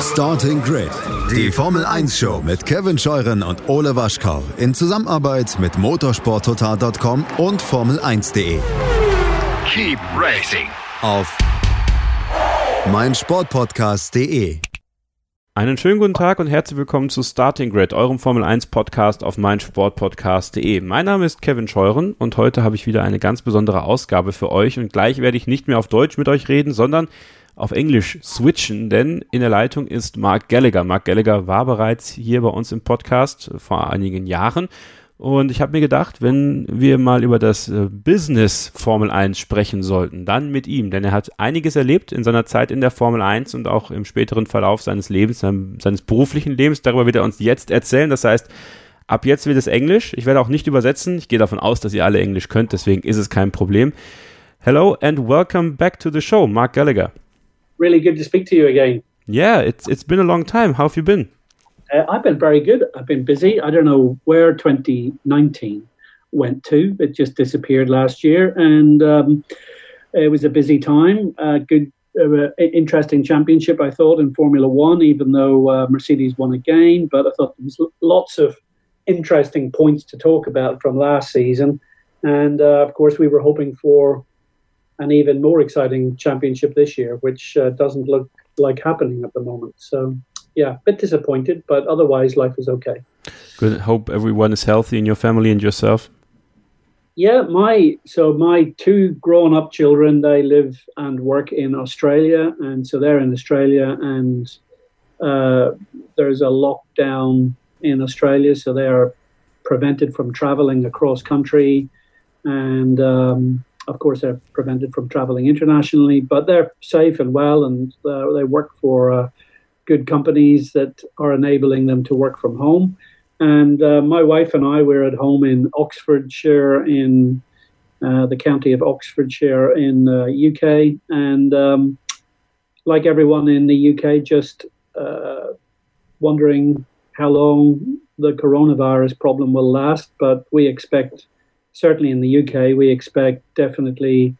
Starting Grid, die Formel 1 Show mit Kevin Scheuren und Ole Waschkau in Zusammenarbeit mit motorsporttotal.com und Formel1.de. Keep racing. Auf meinsportpodcast.de. Einen schönen guten Tag und herzlich willkommen zu Starting Grid, eurem Formel 1 Podcast auf meinsportpodcast.de. Mein Name ist Kevin Scheuren und heute habe ich wieder eine ganz besondere Ausgabe für euch und gleich werde ich nicht mehr auf Deutsch mit euch reden, sondern auf Englisch switchen, denn in der Leitung ist Mark Gallagher. Mark Gallagher war bereits hier bei uns im Podcast vor einigen Jahren. Und ich habe mir gedacht, wenn wir mal über das äh, Business Formel 1 sprechen sollten, dann mit ihm, denn er hat einiges erlebt in seiner Zeit in der Formel 1 und auch im späteren Verlauf seines Lebens, seines beruflichen Lebens. Darüber wird er uns jetzt erzählen. Das heißt, ab jetzt wird es Englisch. Ich werde auch nicht übersetzen. Ich gehe davon aus, dass ihr alle Englisch könnt, deswegen ist es kein Problem. Hello and welcome back to the show, Mark Gallagher. Really good to speak to you again. Yeah, it's it's been a long time. How have you been? Uh, I've been very good. I've been busy. I don't know where 2019 went to. It just disappeared last year, and um, it was a busy time. Uh, good, uh, interesting championship, I thought, in Formula One. Even though uh, Mercedes won again, but I thought there was lots of interesting points to talk about from last season. And uh, of course, we were hoping for an even more exciting championship this year, which uh, doesn't look like happening at the moment. So, yeah, a bit disappointed, but otherwise, life is okay. Good. Hope everyone is healthy in your family and yourself. Yeah, my so my two grown-up children they live and work in Australia, and so they're in Australia, and uh, there's a lockdown in Australia, so they are prevented from traveling across country, and um, of course, they're prevented from traveling internationally, but they're safe and well, and uh, they work for uh, good companies that are enabling them to work from home. And uh, my wife and I were at home in Oxfordshire, in uh, the county of Oxfordshire in the UK, and um, like everyone in the UK, just uh, wondering how long the coronavirus problem will last. But we expect certainly in the UK, we expect definitely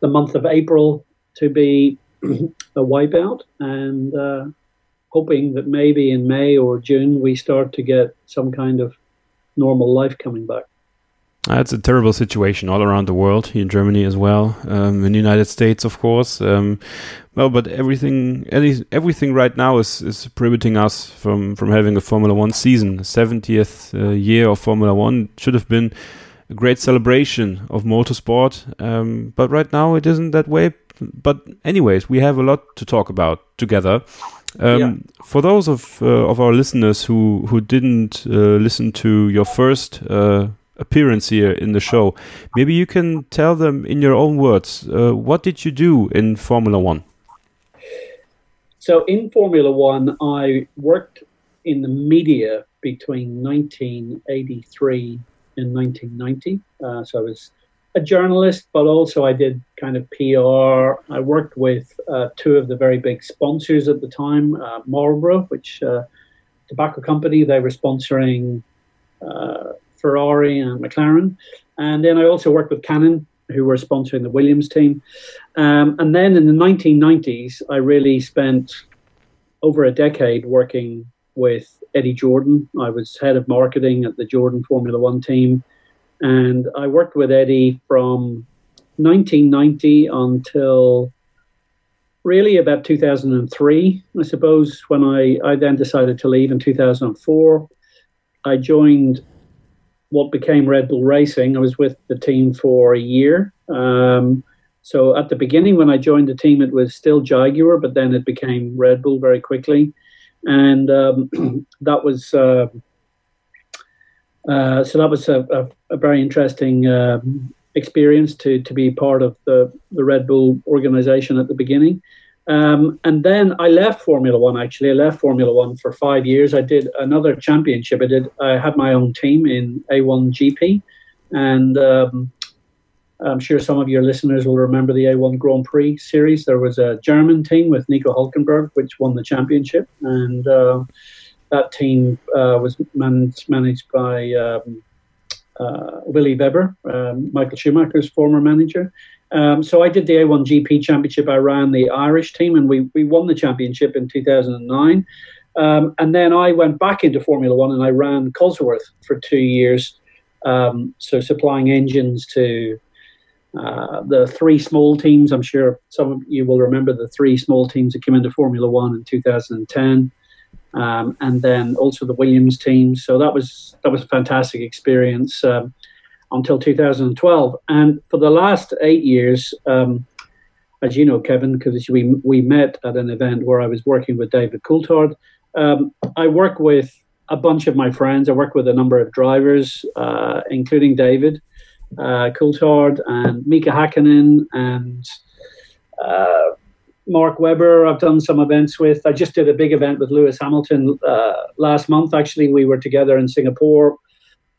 the month of April to be a wipeout, and uh, hoping that maybe in May or June we start to get some kind of normal life coming back. That's a terrible situation all around the world, in Germany as well, um, in the United States, of course. Um, well, but everything, everything right now is, is prohibiting us from, from having a Formula One season. 70th uh, year of Formula One should have been a great celebration of motorsport. Um, but right now it isn't that way. But anyways, we have a lot to talk about together. Um, yeah. For those of uh, of our listeners who who didn't uh, listen to your first uh, appearance here in the show, maybe you can tell them in your own words uh, what did you do in Formula One. So in Formula One, I worked in the media between 1983 in 1990. Uh, so I was a journalist, but also I did kind of PR. I worked with uh, two of the very big sponsors at the time, uh, Marlboro, which uh, tobacco company. They were sponsoring uh, Ferrari and McLaren, and then I also worked with Canon, who were sponsoring the Williams team. Um, and then in the 1990s, I really spent over a decade working with Eddie Jordan. I was head of marketing at the Jordan Formula One team. And I worked with Eddie from 1990 until really about 2003, I suppose, when I, I then decided to leave in 2004. I joined what became Red Bull Racing. I was with the team for a year. Um, so at the beginning, when I joined the team, it was still Jaguar, but then it became Red Bull very quickly and um, that was uh, uh, so that was a, a, a very interesting um, experience to to be part of the the Red Bull organization at the beginning. Um, and then I left Formula One. Actually, I left Formula One for five years. I did another championship. I did. I had my own team in A1 GP, and um, I'm sure some of your listeners will remember the A1 Grand Prix series. There was a German team with Nico Hulkenberg, which won the championship, and uh, that team uh, was man- managed by um, uh, Willy Weber, um, Michael Schumacher's former manager. Um, so I did the A1 GP championship. I ran the Irish team, and we, we won the championship in 2009. Um, and then I went back into Formula One and I ran Cosworth for two years. Um, so supplying engines to uh, the three small teams. I'm sure some of you will remember the three small teams that came into Formula One in 2010. Um, and then also the Williams team. So that was that was a fantastic experience um, until 2012. And for the last eight years, um, as you know, Kevin, because we we met at an event where I was working with David Coulthard. Um, I work with a bunch of my friends. I work with a number of drivers, uh, including David uh, Coulthard and Mika Hakkinen and uh, Mark Webber. I've done some events with. I just did a big event with Lewis Hamilton uh, last month. Actually, we were together in Singapore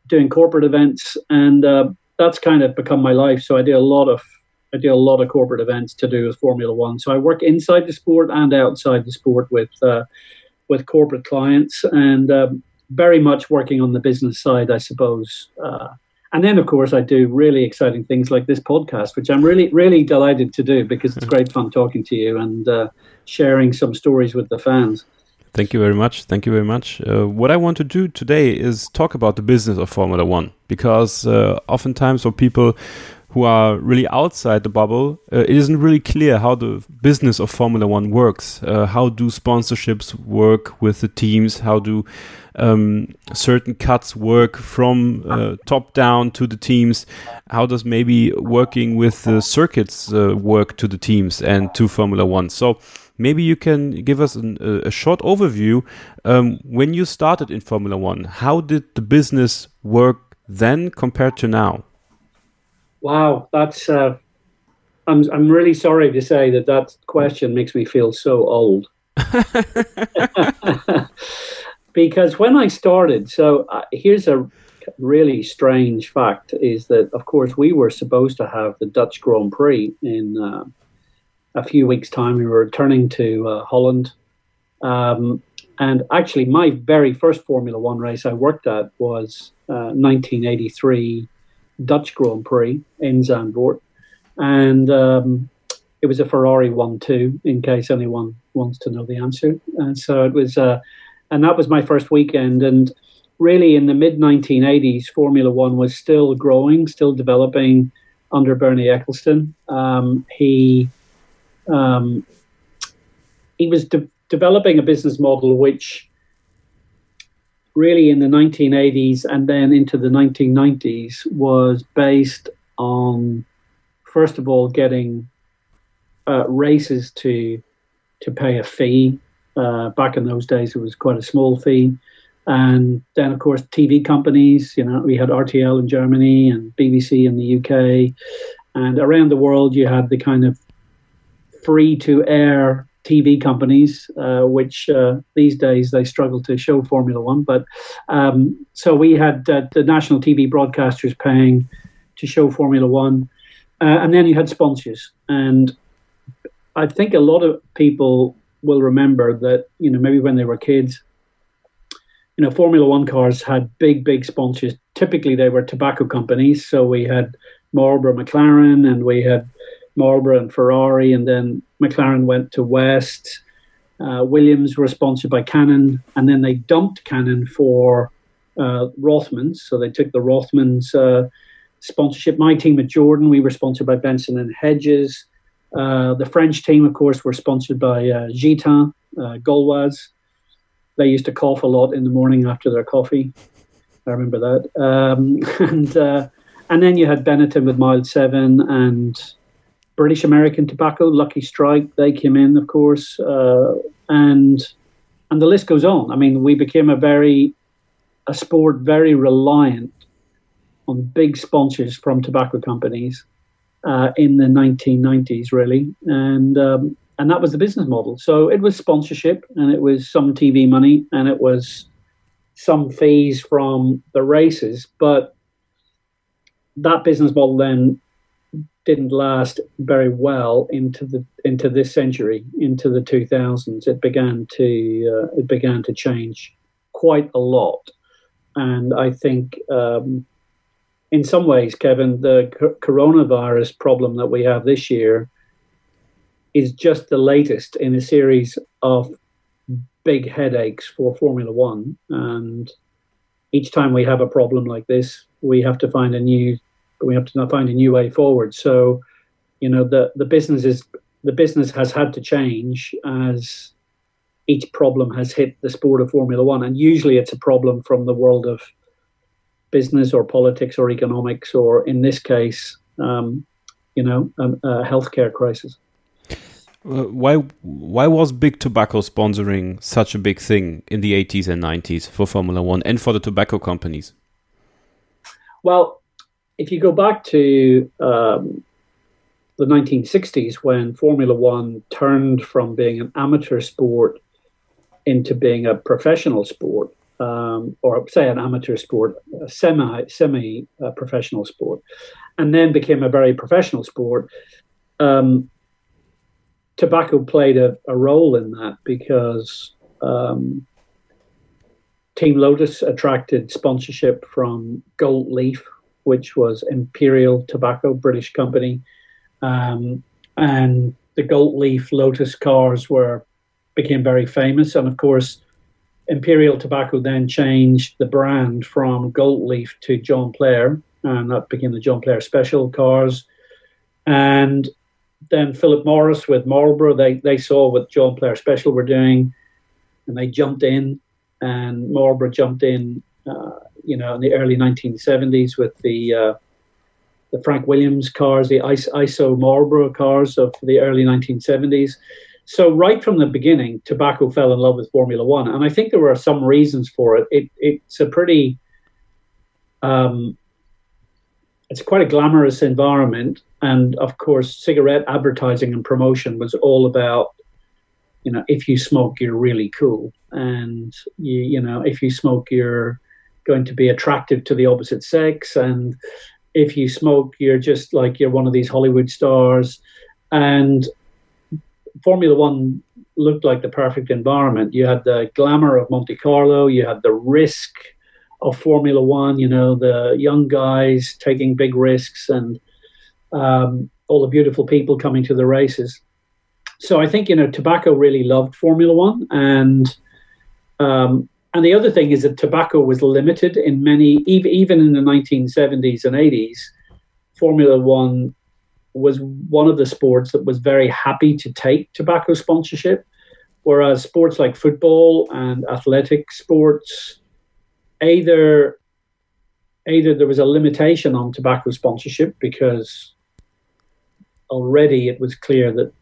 doing corporate events, and uh, that's kind of become my life. So I do a lot of I do a lot of corporate events to do with Formula One. So I work inside the sport and outside the sport with uh, with corporate clients, and um, very much working on the business side, I suppose. And then, of course, I do really exciting things like this podcast, which I'm really, really delighted to do because it's great fun talking to you and uh, sharing some stories with the fans. Thank you very much. Thank you very much. Uh, what I want to do today is talk about the business of Formula One because uh, oftentimes for people who are really outside the bubble, uh, it isn't really clear how the business of Formula One works. Uh, how do sponsorships work with the teams? How do um, certain cuts work from uh, top down to the teams? How does maybe working with the circuits uh, work to the teams and to Formula One? So maybe you can give us an, a short overview. Um, when you started in Formula One, how did the business work then compared to now? Wow, that's. Uh, I'm I'm really sorry to say that that question makes me feel so old. because when I started, so uh, here's a really strange fact: is that of course we were supposed to have the Dutch Grand Prix in uh, a few weeks' time. We were returning to uh, Holland. Um, and actually, my very first Formula One race I worked at was 1983 uh, Dutch Grand Prix in Zandvoort, and um, it was a Ferrari one-two. In case anyone wants to know the answer, and so it was, uh, and that was my first weekend. And really, in the mid 1980s, Formula One was still growing, still developing under Bernie Ecclestone. Um, he um, he was de- developing a business model which really in the 1980s and then into the 1990s was based on, first of all, getting uh, races to to pay a fee. Uh, back in those days, it was quite a small fee. And then, of course, TV companies. You know, we had RTL in Germany and BBC in the UK, and around the world, you had the kind of free to air TV companies, uh, which uh, these days they struggle to show Formula One. But um, so we had uh, the national TV broadcasters paying to show Formula One, uh, and then you had sponsors. And I think a lot of people will remember that you know maybe when they were kids, you know Formula One cars had big big sponsors. Typically they were tobacco companies. So we had Marlboro, McLaren, and we had Marlboro and Ferrari, and then McLaren went to West. Uh, Williams were sponsored by Canon, and then they dumped Canon for uh, Rothmans. So they took the Rothmans uh, sponsorship. My team at Jordan, we were sponsored by Benson and Hedges. Uh, the French team, of course, were sponsored by uh, Gitanes, uh, Gauloises. They used to cough a lot in the morning after their coffee. I remember that. Um, and uh, and then you had Benetton with Mild Seven and British American Tobacco, Lucky Strike, they came in, of course, uh, and and the list goes on. I mean, we became a very a sport very reliant on big sponsors from tobacco companies uh, in the 1990s, really, and um, and that was the business model. So it was sponsorship, and it was some TV money, and it was some fees from the races, but that business model then didn't last very well into the into this century, into the 2000s. It began to uh, it began to change quite a lot, and I think. Um, in some ways, Kevin, the coronavirus problem that we have this year is just the latest in a series of big headaches for Formula One. And each time we have a problem like this, we have to find a new we have to find a new way forward. So, you know, the the business is the business has had to change as each problem has hit the sport of Formula One, and usually it's a problem from the world of business or politics or economics, or in this case, um, you know, a, a healthcare crisis. Uh, why why was big tobacco sponsoring such a big thing in the 80s and 90s for Formula One and for the tobacco companies? Well, if you go back to um, the 1960s when Formula One turned from being an amateur sport into being a professional sport, um, or say an amateur sport, a semi semi uh, professional sport, and then became a very professional sport. Um, tobacco played a, a, role in that because um, Team Lotus attracted sponsorship from Gold Leaf, which was Imperial Tobacco, British company, um, and the Gold Leaf Lotus cars were became very famous, and of course Imperial Tobacco then changed the brand from Gold Leaf to John Player, and that became the John Player Special cars. And then Philip Morris with Marlboro, they, they saw what John Player Special were doing, and they jumped in, and Marlboro jumped in, uh, you know, in the early 1970s with the uh, the Frank Williams cars, the ISO Marlboro cars of the early 1970s. So right from the beginning, tobacco fell in love with Formula One, and I think there were some reasons for it. it it's a pretty, um, it's quite a glamorous environment, and of course, cigarette advertising and promotion was all about, you know, if you smoke, you're really cool, and you, you know, if you smoke, you're going to be attractive to the opposite sex, and if you smoke, you're just like you're one of these Hollywood stars, and Formula One looked like the perfect environment. You had the glamour of Monte Carlo, you had the risk of Formula One, you know, the young guys taking big risks and um, all the beautiful people coming to the races. So I think, you know, tobacco really loved Formula One. And um, and the other thing is that tobacco was limited in many, even, even in the 1970s and 80s. Formula One was one of the sports that was very happy to take tobacco sponsorship, whereas sports like football and athletic sports, either either there was a limitation on tobacco sponsorship because already it was clear that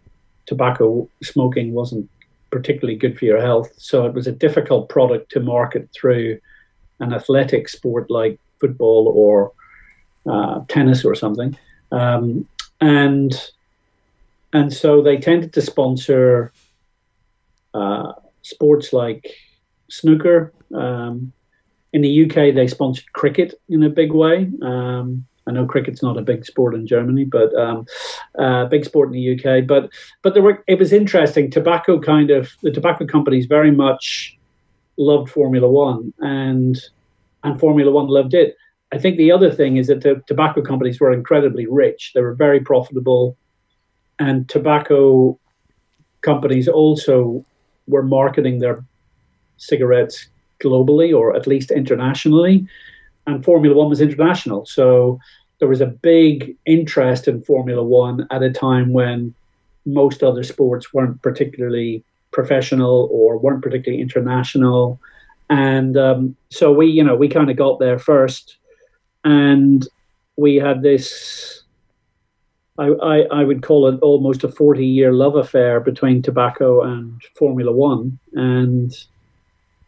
tobacco smoking wasn't particularly good for your health, so it was a difficult product to market through an athletic sport like football or uh, tennis or something. Um, and and so they tended to sponsor uh, sports like snooker. Um, in the UK, they sponsored cricket in a big way. Um, I know cricket's not a big sport in Germany, but um, uh, big sport in the UK. But but there were it was interesting. Tobacco kind of the tobacco companies very much loved Formula One, and and Formula One loved it. I think the other thing is that the tobacco companies were incredibly rich. They were very profitable, and tobacco companies also were marketing their cigarettes globally or at least internationally. And Formula One was international. So there was a big interest in Formula One at a time when most other sports weren't particularly professional or weren't particularly international. And um, so we, you know, we kind of got there first and we had this I, I, I, would call it almost a 40 year love affair between tobacco and Formula One. And,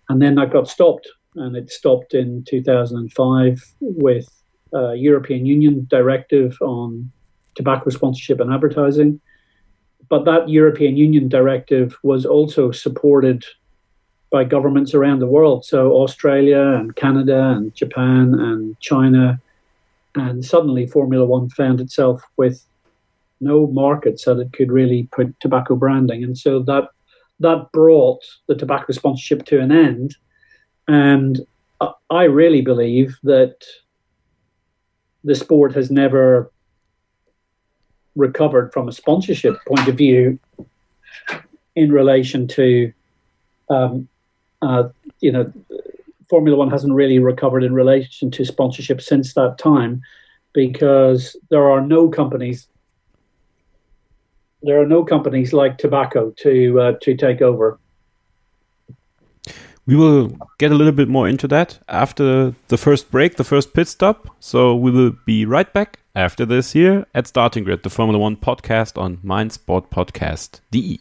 and then that got stopped. And it stopped in 2005 with a European Union directive on tobacco sponsorship and advertising. But that European Union directive was also supported by governments around the world. So Australia and Canada and Japan and China and suddenly Formula One found itself with no markets that it could really put tobacco branding, and so that that brought the tobacco sponsorship to an end. And I really believe that the sport has never recovered from a sponsorship point of view in relation to, um, uh, you know, Formula One hasn't really recovered in relation to sponsorship since that time because there are no companies there are no companies like tobacco to uh, to take over. We will get a little bit more into that after the first break, the first pit stop. So we will be right back after this here at Starting Grid, the Formula One podcast on meinsportpodcast.de.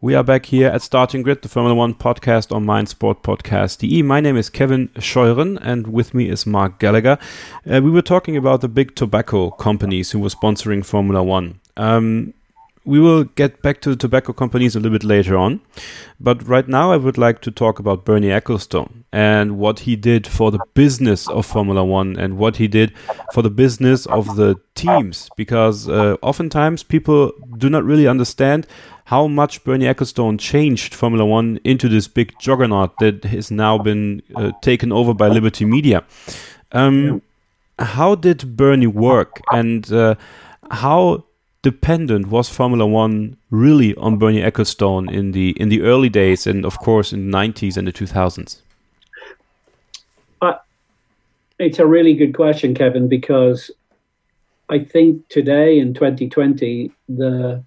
We are back here at Starting Grid, the Formula One podcast on meinsportpodcast.de. My name is Kevin Scheuren, and with me is Mark Gallagher. Uh, we were talking about the big tobacco companies who were sponsoring Formula One. Um, we will get back to the tobacco companies a little bit later on, but right now I would like to talk about Bernie Ecclestone and what he did for the business of Formula One and what he did for the business of the teams, because uh, oftentimes people do not really understand how much Bernie Ecclestone changed Formula One into this big juggernaut that has now been uh, taken over by Liberty Media. Um, how did Bernie work, and uh, how dependent was Formula One really on Bernie Ecclestone in the in the early days, and of course in the nineties and the two thousands? Uh, it's a really good question, Kevin, because I think today in 2020 the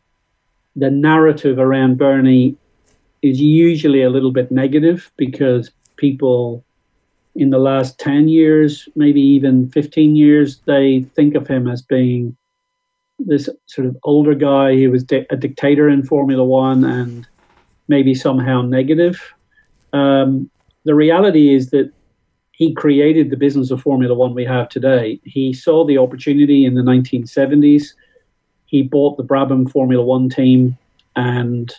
the narrative around Bernie is usually a little bit negative because people in the last 10 years, maybe even 15 years, they think of him as being this sort of older guy who was di- a dictator in Formula One and maybe somehow negative. Um, the reality is that he created the business of Formula One we have today. He saw the opportunity in the 1970s he bought the Brabham Formula One team, and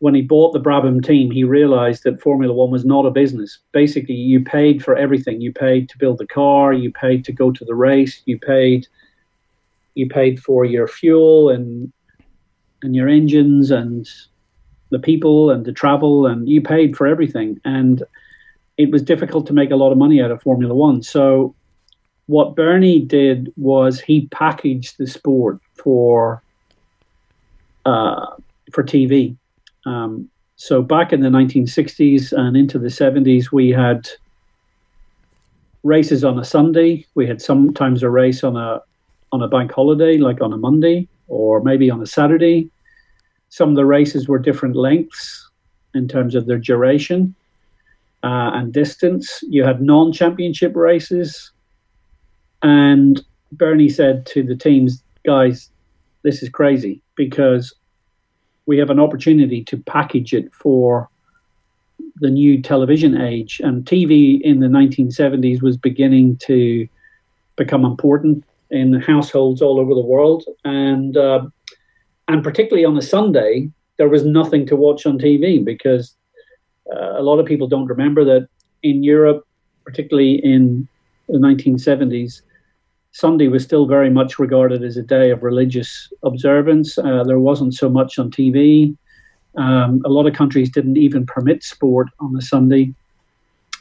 when he bought the Brabham team, he realized that Formula One was not a business. Basically, you paid for everything. You paid to build the car, you paid to go to the race, you paid you paid for your fuel and and your engines and the people and the travel and you paid for everything. And it was difficult to make a lot of money out of Formula One. So what Bernie did was he packaged the sport for uh, for TV. Um, so back in the 1960s and into the 70s, we had races on a Sunday. We had sometimes a race on a on a bank holiday, like on a Monday or maybe on a Saturday. Some of the races were different lengths in terms of their duration uh, and distance. You had non-championship races and Bernie said to the teams, guys, this is crazy because we have an opportunity to package it for the new television age. And TV in the 1970s was beginning to become important in households all over the world. And, uh, and particularly on a Sunday, there was nothing to watch on TV because uh, a lot of people don't remember that in Europe, particularly in the 1970s, Sunday was still very much regarded as a day of religious observance. Uh, there wasn't so much on TV. Um, a lot of countries didn't even permit sport on a Sunday.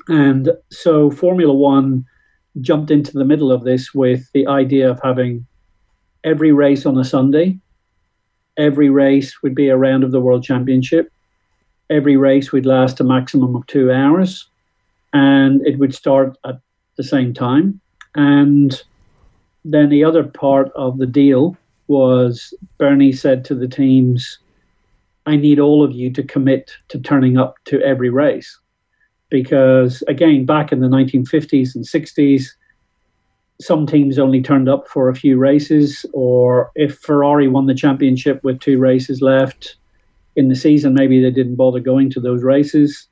And so Formula One jumped into the middle of this with the idea of having every race on a Sunday. Every race would be a round of the World Championship. Every race would last a maximum of two hours. And it would start at the same time. And then the other part of the deal was Bernie said to the teams, I need all of you to commit to turning up to every race. Because again, back in the 1950s and 60s, some teams only turned up for a few races, or if Ferrari won the championship with two races left, in the season, maybe they didn't bother going to those races,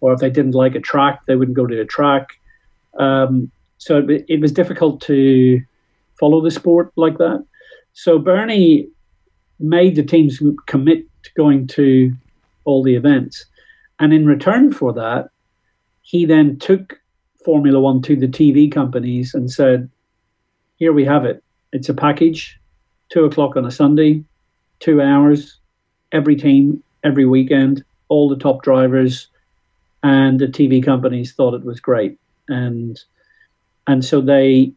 or if they didn't like a track, they wouldn't go to the track. Um, so it, it was difficult to follow the sport like that. So Bernie made the teams commit to going to all the events. And in return for that, he then took Formula One to the TV companies and said, Here we have it. It's a package, two o'clock on a Sunday, two hours, every team, every weekend, all the top drivers. And the TV companies thought it was great. And and so they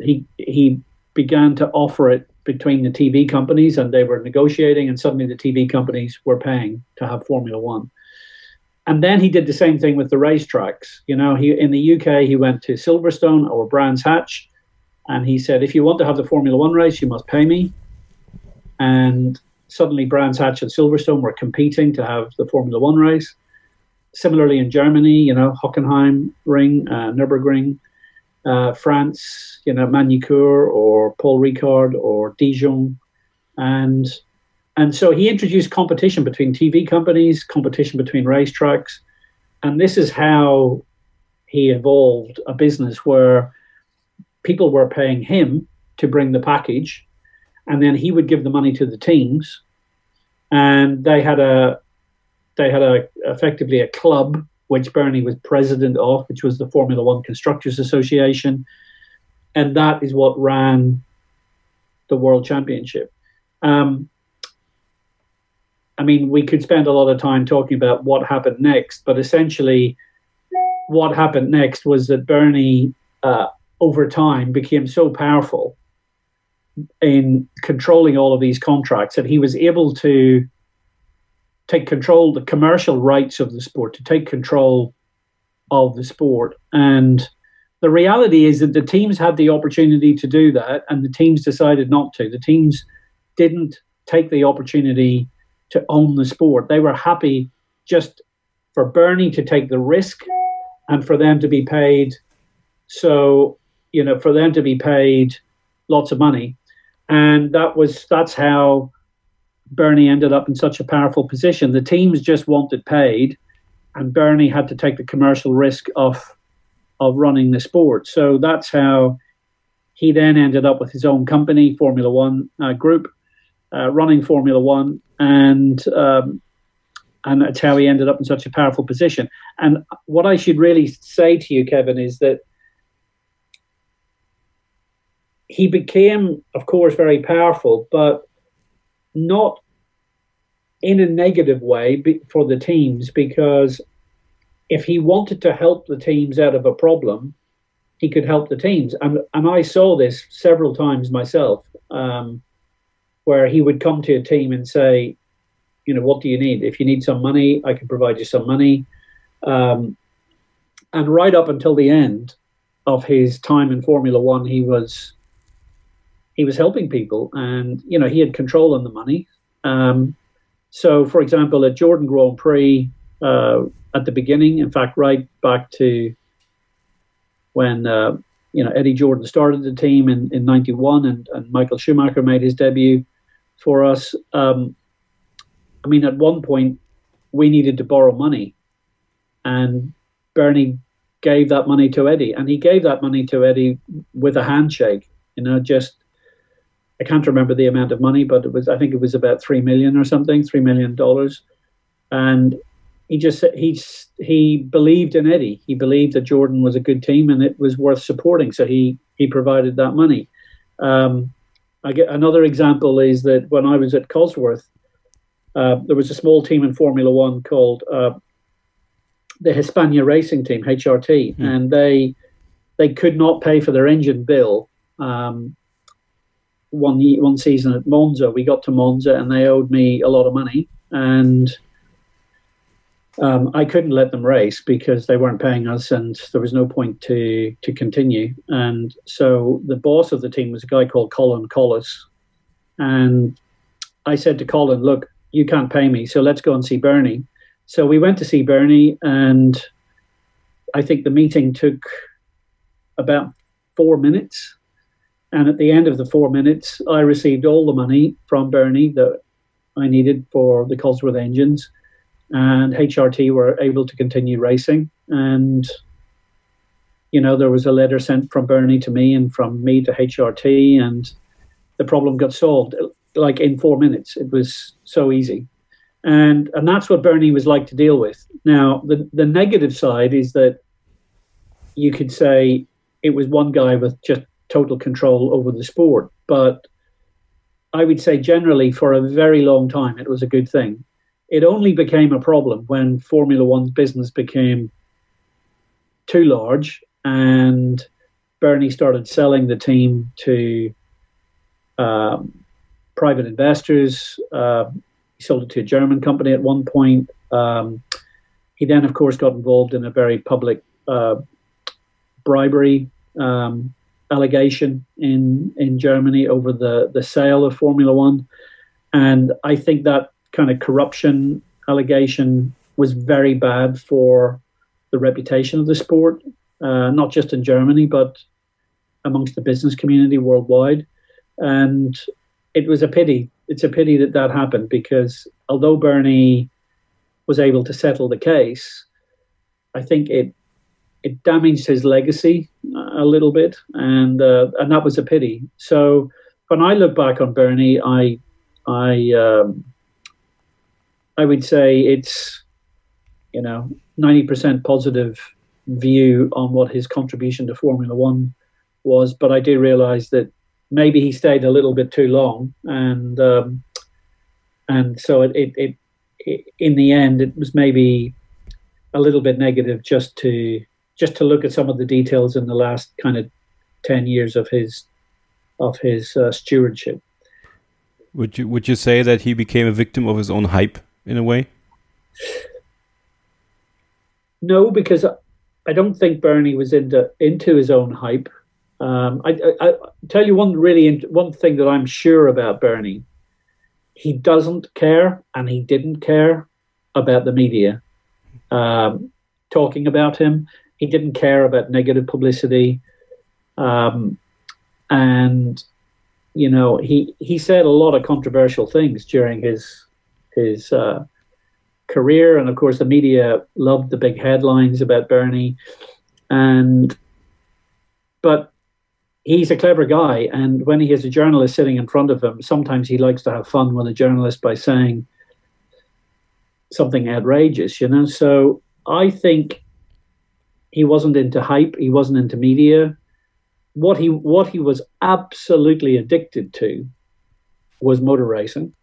he he began to offer it between the TV companies and they were negotiating, and suddenly the TV companies were paying to have Formula One. And then he did the same thing with the racetracks. You know, he in the UK he went to Silverstone or Brands Hatch, and he said, if you want to have the Formula One race, you must pay me. And suddenly Brands Hatch and Silverstone were competing to have the Formula One race. Similarly in Germany, you know, Hockenheim Ring, uh, Nürburgring, uh, France, you know, Magny-Cours or Paul Ricard or Dijon, and and so he introduced competition between TV companies, competition between racetracks, and this is how he evolved a business where people were paying him to bring the package, and then he would give the money to the teams, and they had a they had a effectively a club which Bernie was president of, which was the Formula One Constructors Association. And that is what ran the World Championship. Um, I mean, we could spend a lot of time talking about what happened next, but essentially, what happened next was that Bernie, uh, over time, became so powerful in controlling all of these contracts that he was able to take control, the commercial rights of the sport, to take control of the sport. And the reality is that the teams had the opportunity to do that, and the teams decided not to. The teams didn't take the opportunity to own the sport. They were happy just for Bernie to take the risk and for them to be paid. So, you know, for them to be paid lots of money. And that was that's how Bernie ended up in such a powerful position. The teams just wanted paid, and Bernie had to take the commercial risk of of running the sport. So that's how he then ended up with his own company, Formula One uh, Group, uh, running Formula One, and um, and that's how he ended up in such a powerful position. And what I should really say to you, Kevin, is that he became, of course, very powerful, but not in a negative way for the teams because if he wanted to help the teams out of a problem, he could help the teams. And, and I saw this several times myself, um, where he would come to a team and say, you know, what do you need? If you need some money, I can provide you some money. Um, and right up until the end of his time in Formula One, he was he was helping people, and you know he had control on the money. Um, so, for example, at Jordan Grand Prix uh, at the beginning, in fact, right back to when uh, you know Eddie Jordan started the team in in '91, and, and Michael Schumacher made his debut for us. Um, I mean, at one point, we needed to borrow money, and Bernie gave that money to Eddie, and he gave that money to Eddie with a handshake. You know, just I can't remember the amount of money, but it was I think it was about three million or something, three million dollars, and he just he he believed in Eddie. He believed that Jordan was a good team and it was worth supporting, so he he provided that money. Um, I get another example is that when I was at Cosworth, uh, there was a small team in Formula One called uh, the Hispania Racing Team (HRT), mm. and they they could not pay for their engine bill. Um, one one season at Monza. We got to Monza and they owed me a lot of money, and um, I couldn't let them race because they weren't paying us, and there was no point to to continue. And so the boss of the team was a guy called Colin Kolles, and I said to Colin, "Look, you can't pay me, so let's go and see Bernie." So we went to see Bernie, and I think the meeting took about four minutes and at the end of the four minutes, I received all the money from Bernie that I needed for the Cosworth engines, and HRT were able to continue racing. And you know, there was a letter sent from Bernie to me and from me to HRT, and the problem got solved like in four minutes. It was so easy. And, and that's what Bernie was like to deal with. Now, the, the negative side is that you could say it was one guy with just total control over the sport. But I would say generally for a very long time, it was a good thing. It only became a problem when Formula One's business became too large and Bernie started selling the team to um, private investors. Uh, he sold it to a German company at one point. Um, he then, of course, got involved in a very public uh, bribery um, allegation in in Germany over the the sale of Formula One, and I think that kind of corruption allegation was very bad for the reputation of the sport uh, not just in Germany, but amongst the business community worldwide. And it was a pity. It's a pity that that happened because although Bernie was able to settle the case, I think it it damaged his legacy a little bit, and uh, and that was a pity. So when I look back on Bernie, I I um, I would say it's you know ninety percent positive view on what his contribution to Formula One was, but I do realise that maybe he stayed a little bit too long, and um, and so it, it, it, it, in the end it was maybe a little bit negative just to just to look at some of the details in the last kind of ten years of his of his uh, stewardship. Would you would you say that he became a victim of his own hype in a way? No, because I don't think Bernie was into into his own hype. Um, I, I, I, tell you one really one thing that I'm sure about Bernie. He doesn't care, and he didn't care about the media um, talking about him. He didn't care about negative publicity, um, and you know he he said a lot of controversial things during his his uh, career. And of course, the media loved the big headlines about Bernie. And, but he's a clever guy. And when he has a journalist sitting in front of him, sometimes he likes to have fun with a journalist by saying something outrageous, you know? So I think he wasn't into hype, he wasn't into media. What he what he was absolutely addicted to was motor racing,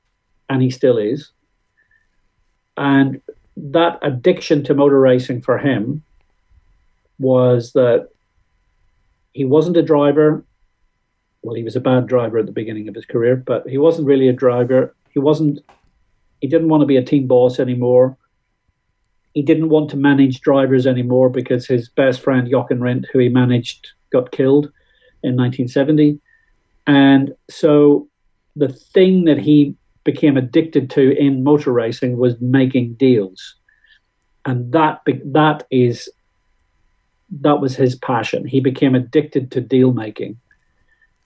and he still is. And that addiction to motor racing for him was that he wasn't a driver. Well, he was a bad driver at the beginning of his career, but he wasn't really a driver. He wasn't, he didn't want to be a team boss anymore. He didn't want to manage drivers anymore because his best friend, Jochen Rindt, who he managed, got killed in 1970. And so the thing that he became addicted to in motor racing was making deals, and that that is that was his passion. He became addicted to deal making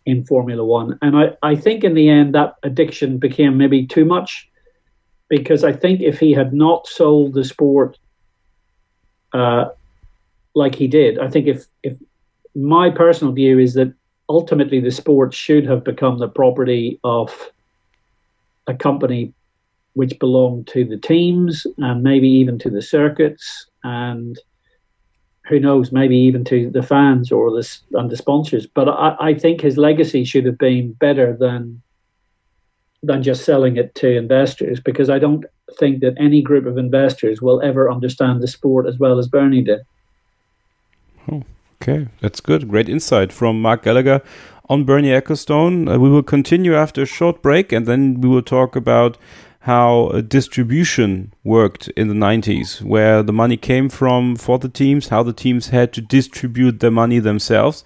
in Formula One, and I I think in the end that addiction became maybe too much because I think if he had not sold the sport uh, like he did, I think if if my personal view is that ultimately the sport should have become the property of a company which belonged to the teams and maybe even to the circuits and who knows, maybe even to the fans or the and the sponsors. But I, I think his legacy should have been better than than just selling it to investors because I don't think that any group of investors will ever understand the sport as well as Bernie did. Oh, okay, that's good. Great insight from Mark Gallagher on Bernie Ecclestone. Uh, we will continue after a short break and then we will talk about how uh, distribution worked in the 90s, where the money came from for the teams, how the teams had to distribute the money themselves,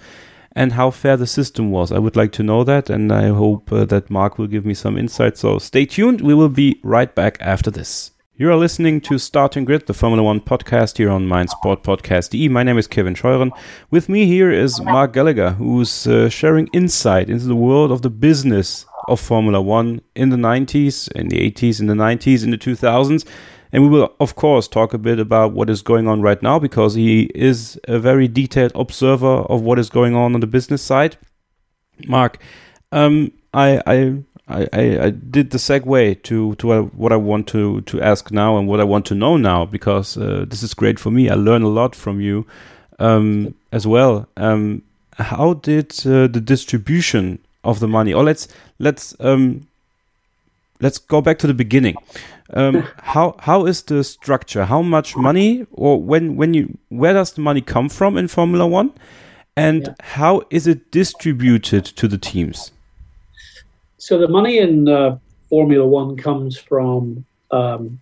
and how fair the system was. I would like to know that, and I hope uh, that Mark will give me some insight. So stay tuned. We will be right back after this. You are listening to Starting Grid, the Formula One podcast here on meinsportpodcast.de. My name is Kevin Scheuren. With me here is Mark Gallagher, who's uh, sharing insight into the world of the business of Formula One in the 90s, in the 80s, in the 90s, in the 2000s. And we will, of course, talk a bit about what is going on right now because he is a very detailed observer of what is going on on the business side. Mark, um, I, I I, I, did the segue to to what I want to to ask now and what I want to know now because uh, this is great for me. I learn a lot from you um, as well. Um, how did uh, the distribution of the money? Or let's let's um, let's go back to the beginning. Um, how how is the structure? How much money or when when you where does the money come from in Formula One, and yeah. how is it distributed to the teams? So the money in uh, Formula One comes from um,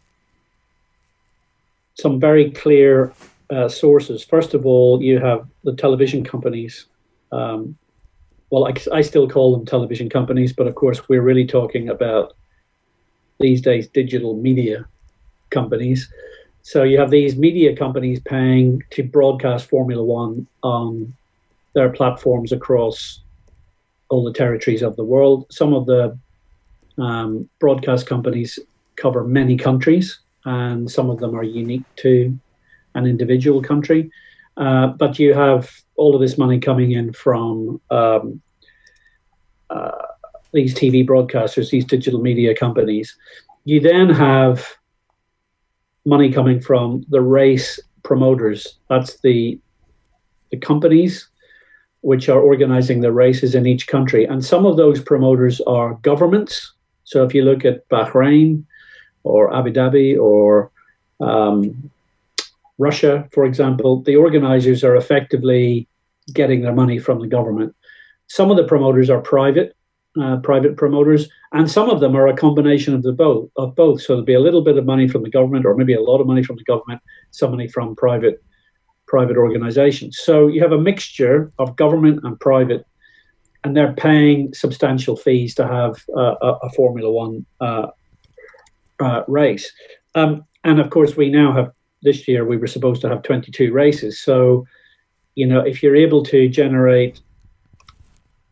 some very clear uh, sources. First of all, you have the television companies. Um, well, I, I, still call them television companies, but of course, we're really talking about these days digital media companies. So you have these media companies paying to broadcast Formula One on their platforms across all the territories of the world. Some of the um, broadcast companies cover many countries, and some of them are unique to an individual country. Uh, but you have all of this money coming in from um, uh, these TV broadcasters, these digital media companies. You then have money coming from the race promoters. That's the the companies which are organizing the races in each country. And some of those promoters are governments. So if you look at Bahrain or Abu Dhabi or um, Russia, for example, the organizers are effectively getting their money from the government. Some of the promoters are private, uh, private promoters, and some of them are a combination of the both. Of both, so there'll be a little bit of money from the government, or maybe a lot of money from the government, some money from private private organizations. So you have a mixture of government and private, and they're paying substantial fees to have uh, a, a, Formula One uh, uh, race. Um, and of course, we now have this year, we were supposed to have 22 races. So, you know, if you're able to generate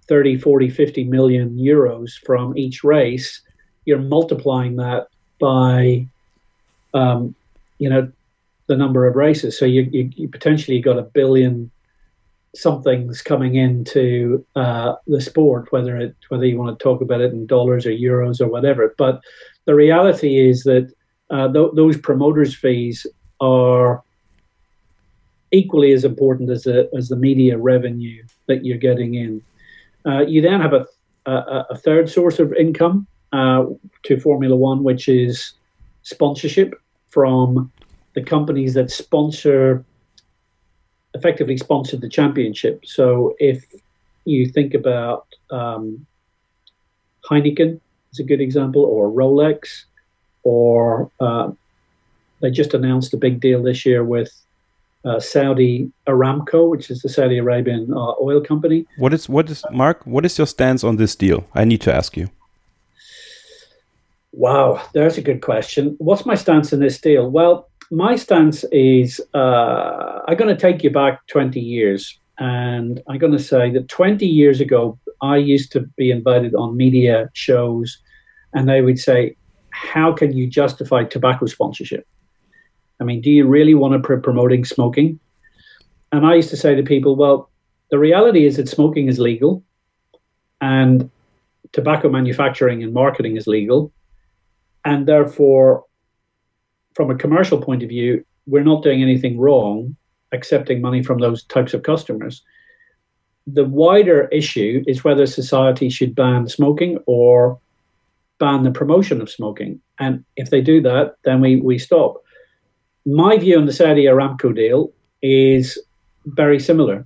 30, 40, 50 million euros from each race, you're multiplying that by, um, you know, the number of races. So you, you, you potentially got a billion something's coming into uh, the sport, whether it whether you want to talk about it in dollars or euros or whatever. But the reality is that uh, th- those promoters' fees are equally as important as the as the media revenue that you're getting in. Uh, you then have a, a, a third source of income uh, to Formula One, which is sponsorship from the companies that sponsor effectively sponsor the championship. So if you think about um, Heineken is a good example, or Rolex, or uh, they just announced a big deal this year with uh, Saudi Aramco, which is the Saudi Arabian uh, oil company. What is what is Mark? What is your stance on this deal? I need to ask you. Wow, there's a good question. What's my stance in this deal? Well, my stance is uh, I'm going to take you back 20 years. And I'm going to say that 20 years ago, I used to be invited on media shows, and they would say, How can you justify tobacco sponsorship? I mean, do you really want to be promoting smoking? And I used to say to people, Well, the reality is that smoking is legal, and tobacco manufacturing and marketing is legal. And therefore, from a commercial point of view, we're not doing anything wrong accepting money from those types of customers. The wider issue is whether society should ban smoking or ban the promotion of smoking. And if they do that, then we, we stop. My view on the Saudi Aramco deal is very similar.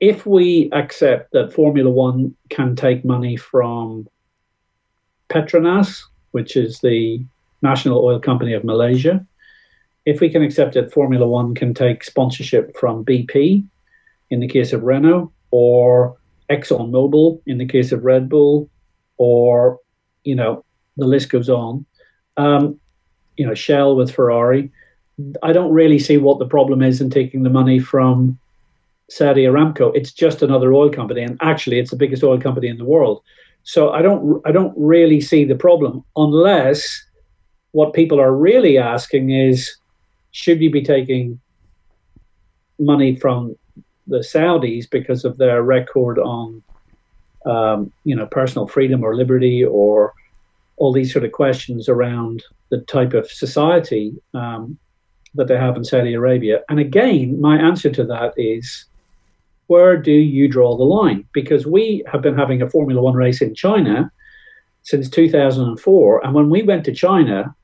If we accept that Formula One can take money from Petronas, which is the National Oil Company of Malaysia. If we can accept that Formula One can take sponsorship from BP in the case of Renault, or ExxonMobil in the case of Red Bull, or, you know, the list goes on. Um, you know, Shell with Ferrari. I don't really see what the problem is in taking the money from Saudi Aramco. It's just another oil company, and actually, it's the biggest oil company in the world. So I don't I don't really see the problem unless what people are really asking is should you be taking money from the Saudis because of their record on um, you know personal freedom or liberty or all these sort of questions around the type of society um, that they have in Saudi Arabia. And again, my answer to that is where do you draw the line? Because we have been having a Formula One race in China since 2004. And when we went to China,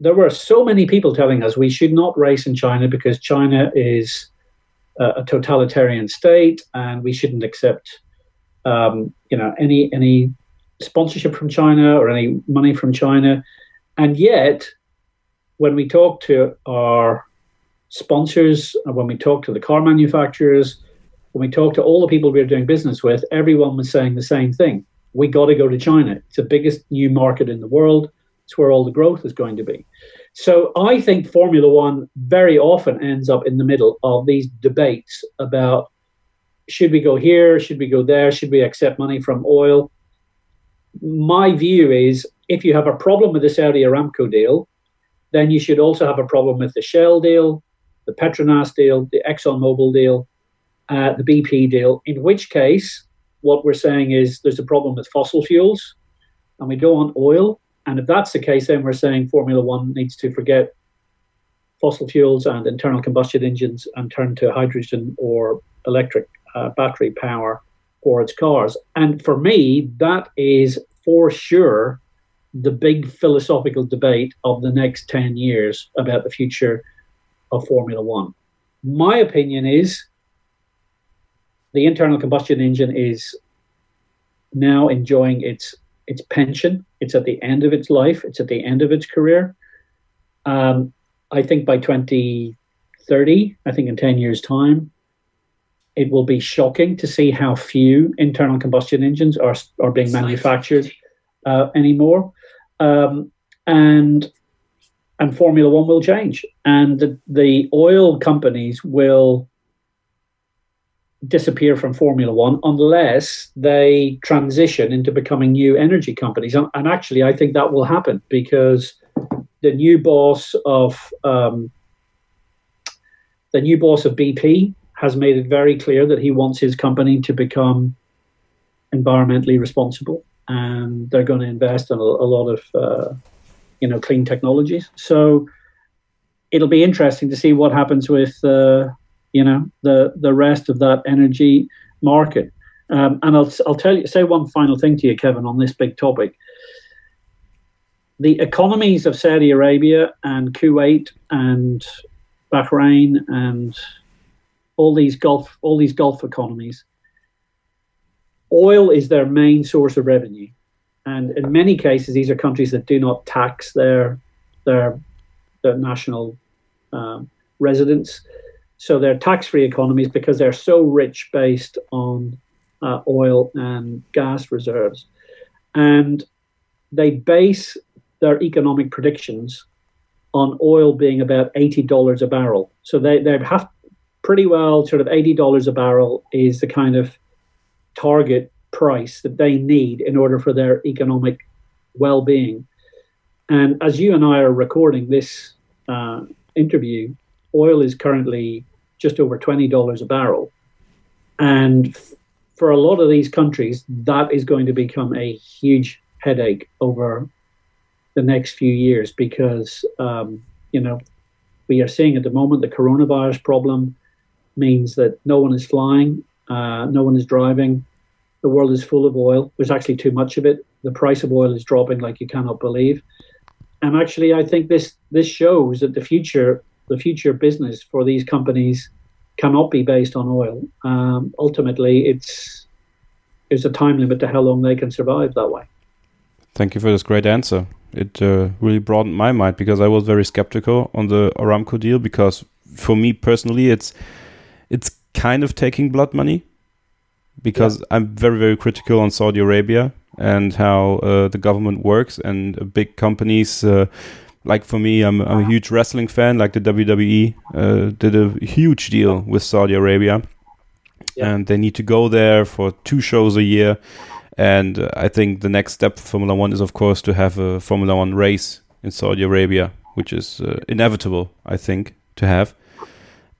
there were so many people telling us we should not race in China because China is a, totalitarian state and we shouldn't accept um, you know any any sponsorship from China or any money from China. And yet, when we talk to our sponsors, and when we talk to the car manufacturers, when we talk to all the people we are doing business with, everyone was saying the same thing. We got to go to China. It's the biggest new market in the world. It's where all the growth is going to be. So I think Formula One very often ends up in the middle of these debates about should we go here, should we go there, should we accept money from oil. My view is if you have a problem with the Saudi Aramco deal, then you should also have a problem with the Shell deal, the Petronas deal, the ExxonMobil deal, uh, the BP deal, in which case, what we're saying is there's a problem with fossil fuels and we don't want oil. And if that's the case, then we're saying Formula One needs to forget fossil fuels and internal combustion engines and turn to hydrogen or electric uh, battery power for its cars. And for me, that is for sure the big philosophical debate of the next 10 years about the future of Formula One. My opinion is the internal combustion engine is now enjoying its its pension. It's at the end of its life. It's at the end of its career. Um, I think by 2030, I think in 10 years' time, it will be shocking to see how few internal combustion engines are are being manufactured uh, anymore, um, and and Formula One will change, and the, the oil companies will disappear from Formula One unless they transition into becoming new energy companies. And, and actually, I think that will happen because the new boss of um, the new boss of BP has made it very clear that he wants his company to become environmentally responsible, and they're going to invest in a, a lot of uh, you know clean technologies. So it'll be interesting to see what happens with. Uh, you know the the rest of that energy market. Um, and I'll I'll tell you say one final thing to you, Kevin, on this big topic. The economies of Saudi Arabia and Kuwait and Bahrain and all these Gulf all these Gulf economies, oil is their main source of revenue, and in many cases, these are countries that do not tax their their their national um, residents. So they're tax free economies because they're so rich based on uh, oil and gas reserves. And they base their economic predictions on oil being about $80 a barrel. So they, they have pretty well sort of $80 a barrel is the kind of target price that they need in order for their economic well being. And as you and I are recording this uh, interview, oil is currently just over $20 a barrel. And f- for a lot of these countries, that is going to become a huge headache over the next few years because, um, you know, we are seeing at the moment the coronavirus problem means that no one is flying, uh, no one is driving. The world is full of oil. There's actually too much of it. The price of oil is dropping like you cannot believe. And actually, I think this this shows that the future the future business for these companies cannot be based on oil. Um, ultimately, it's there's a time limit to how long they can survive that way. Thank you for this great answer. It uh, really broadened my mind because I was very skeptical on the Aramco deal because for me personally, it's it's kind of taking blood money because yeah. I'm very very critical on Saudi Arabia and how uh, the government works and uh, big companies uh, like for me, I'm, I'm a huge wrestling fan. Like the WWE uh, did a huge deal with Saudi Arabia, Yeah. and they need to go there for two shows a year. And uh, I think the next step for Formula One is, of course, to have a Formula One race in Saudi Arabia, which is uh, inevitable, I think, to have.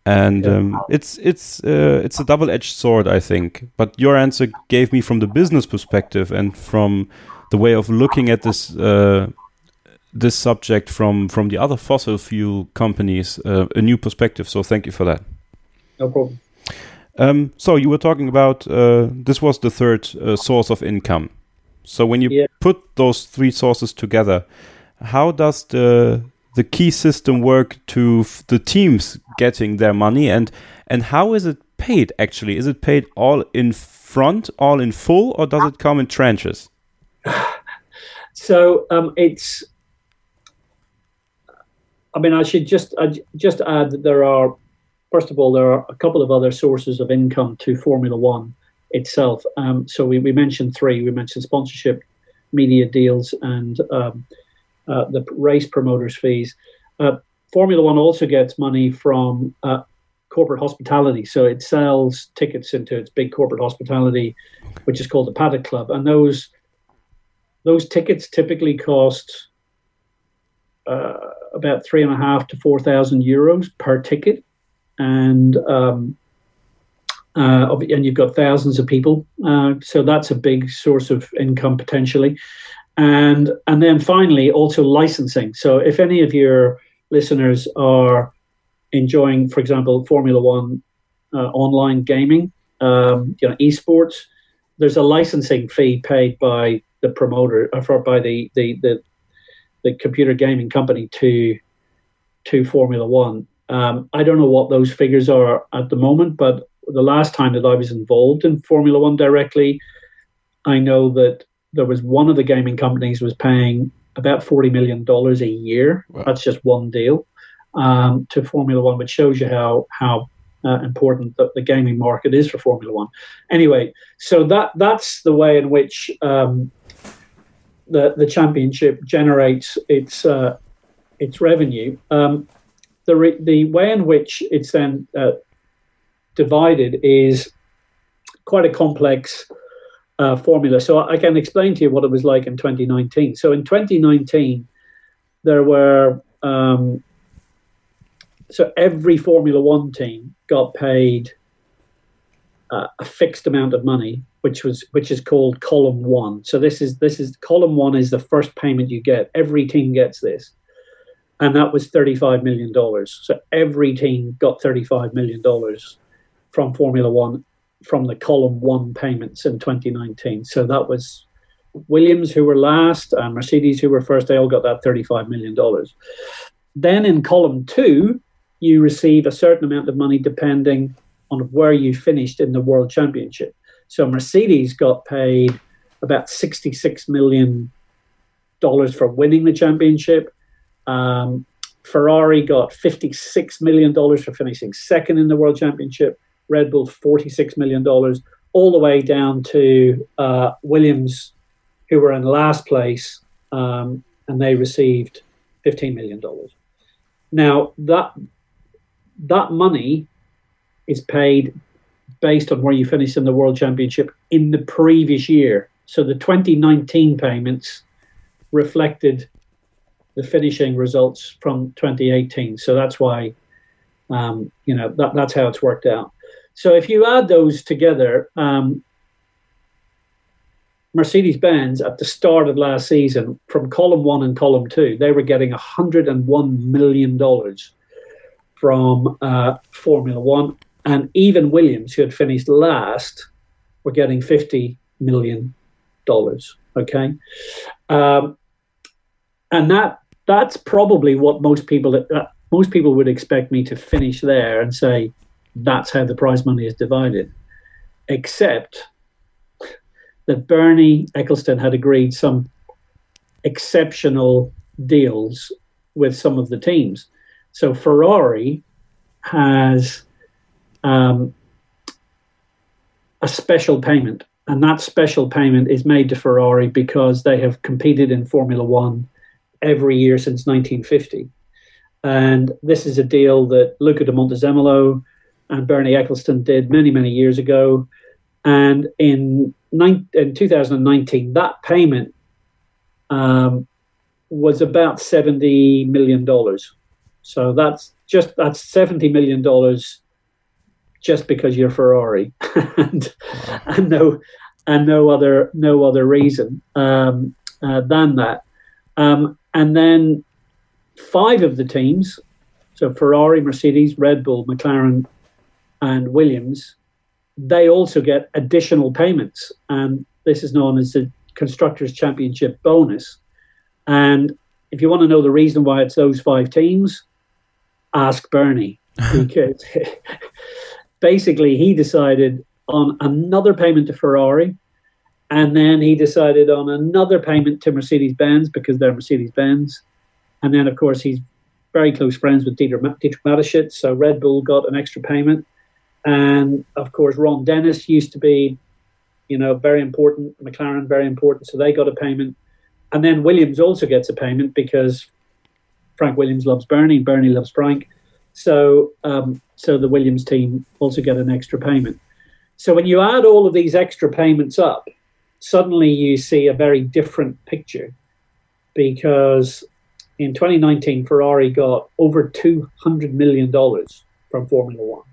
And um, it's it's uh, it's a double-edged sword, I think. But your answer gave me, from the business perspective and from the way of looking at this uh, this subject from from the other fossil fuel companies, uh, a new perspective. So thank you for that. No problem. Um, so you were talking about uh, this was the third uh, source of income. So when you Yeah. put those three sources together, how does the the key system work to the teams getting their money and and how is it paid actually? Is it paid all in front, all in full, or does it come in tranches? So um, it's. I mean, I should just I just add that there are, first of all, there are a couple of other sources of income to Formula One itself. Um, so we, we mentioned three. We mentioned sponsorship, media deals, and um, uh, the race promoters' fees. Uh, Formula One also gets money from uh, corporate hospitality. So it sells tickets into its big corporate hospitality, which is called the Paddock Club, and those those tickets typically cost uh, about three and a half to four thousand euros per ticket, and um, uh, and you've got thousands of people, uh, so that's a big source of income potentially, and and then finally also licensing. So if any of your listeners are enjoying, for example, Formula One uh, online gaming, um, you know, esports, there's a licensing fee paid by the promoter or by the, the the the computer gaming company to to Formula One. Um, I don't know what those figures are at the moment, but the last time that I was involved in Formula One directly, I know that there was one of the gaming companies was paying about forty million dollars a year. Wow. That's just one deal um, to Formula One, which shows you how how uh, important the, the gaming market is for Formula One. Anyway, so that that's the way in which um, the the championship generates its uh, its revenue. Um, the re- the way in which it's then uh, divided is quite a complex uh, formula. So I can explain to you what it was like in 2019. So in 2019, there were um, so every Formula One team got paid uh, a fixed amount of money, which was which is called column one. So this is this is column one is the first payment you get. Every team gets this, and that was thirty five million dollars. So every team got thirty five million dollars from Formula One from the column one payments in 2019. So that was Williams who were last, and Mercedes who were first. They all got that 35 million dollars. Then in column two, you receive a certain amount of money depending on where you finished in the World Championship. So Mercedes got paid about 66 million dollars for winning the championship. Um, Ferrari got 56 million dollars for finishing second in the World Championship. Red Bull 46 million dollars, all the way down to uh, Williams, who were in last place, um, and they received 15 million dollars. Now that that money is paid based on where you finished in the World Championship in the previous year. So the 2019 payments reflected the finishing results from 2018. So that's why, um, you know, that, that's how it's worked out. So if you add those together, um, Mercedes Benz at the start of last season, from column one and column two, they were getting $101 million from uh, Formula One. And even Williams, who had finished last, were getting $50 million. Okay. Um, and that that's probably what most people uh, most people would expect me to finish there and say that's how the prize money is divided. Except that Bernie Ecclestone had agreed some exceptional deals with some of the teams. So Ferrari has um, a special payment, and that special payment is made to Ferrari because they have competed in Formula One every year since 1950. And this is a deal that Luca de Montezemolo and Bernie Ecclestone did many, many years ago. And in, in 2019, that payment um, was about $70 million. So that's just that's $70 million just because you're Ferrari and, and no and no other no other reason um, uh, than that. Um, and then five of the teams, so Ferrari, Mercedes, Red Bull, McLaren, and Williams, they also get additional payments, and this is known as the Constructors Championship bonus. And if you want to know the reason why it's those five teams, ask Bernie because basically he decided on another payment to Ferrari, and then he decided on another payment to Mercedes Benz because they're Mercedes Benz, and then of course he's very close friends with Dietrich, Dietrich Mateschitz, so Red Bull got an extra payment, and of course Ron Dennis used to be, you know, very important. McLaren very important, so they got a payment, and then Williams also gets a payment because Frank Williams loves Bernie, Bernie loves Frank. So, um, so the Williams team also get an extra payment. So when you add all of these extra payments up, suddenly you see a very different picture because in 2019 Ferrari got over 200 million dollars from Formula One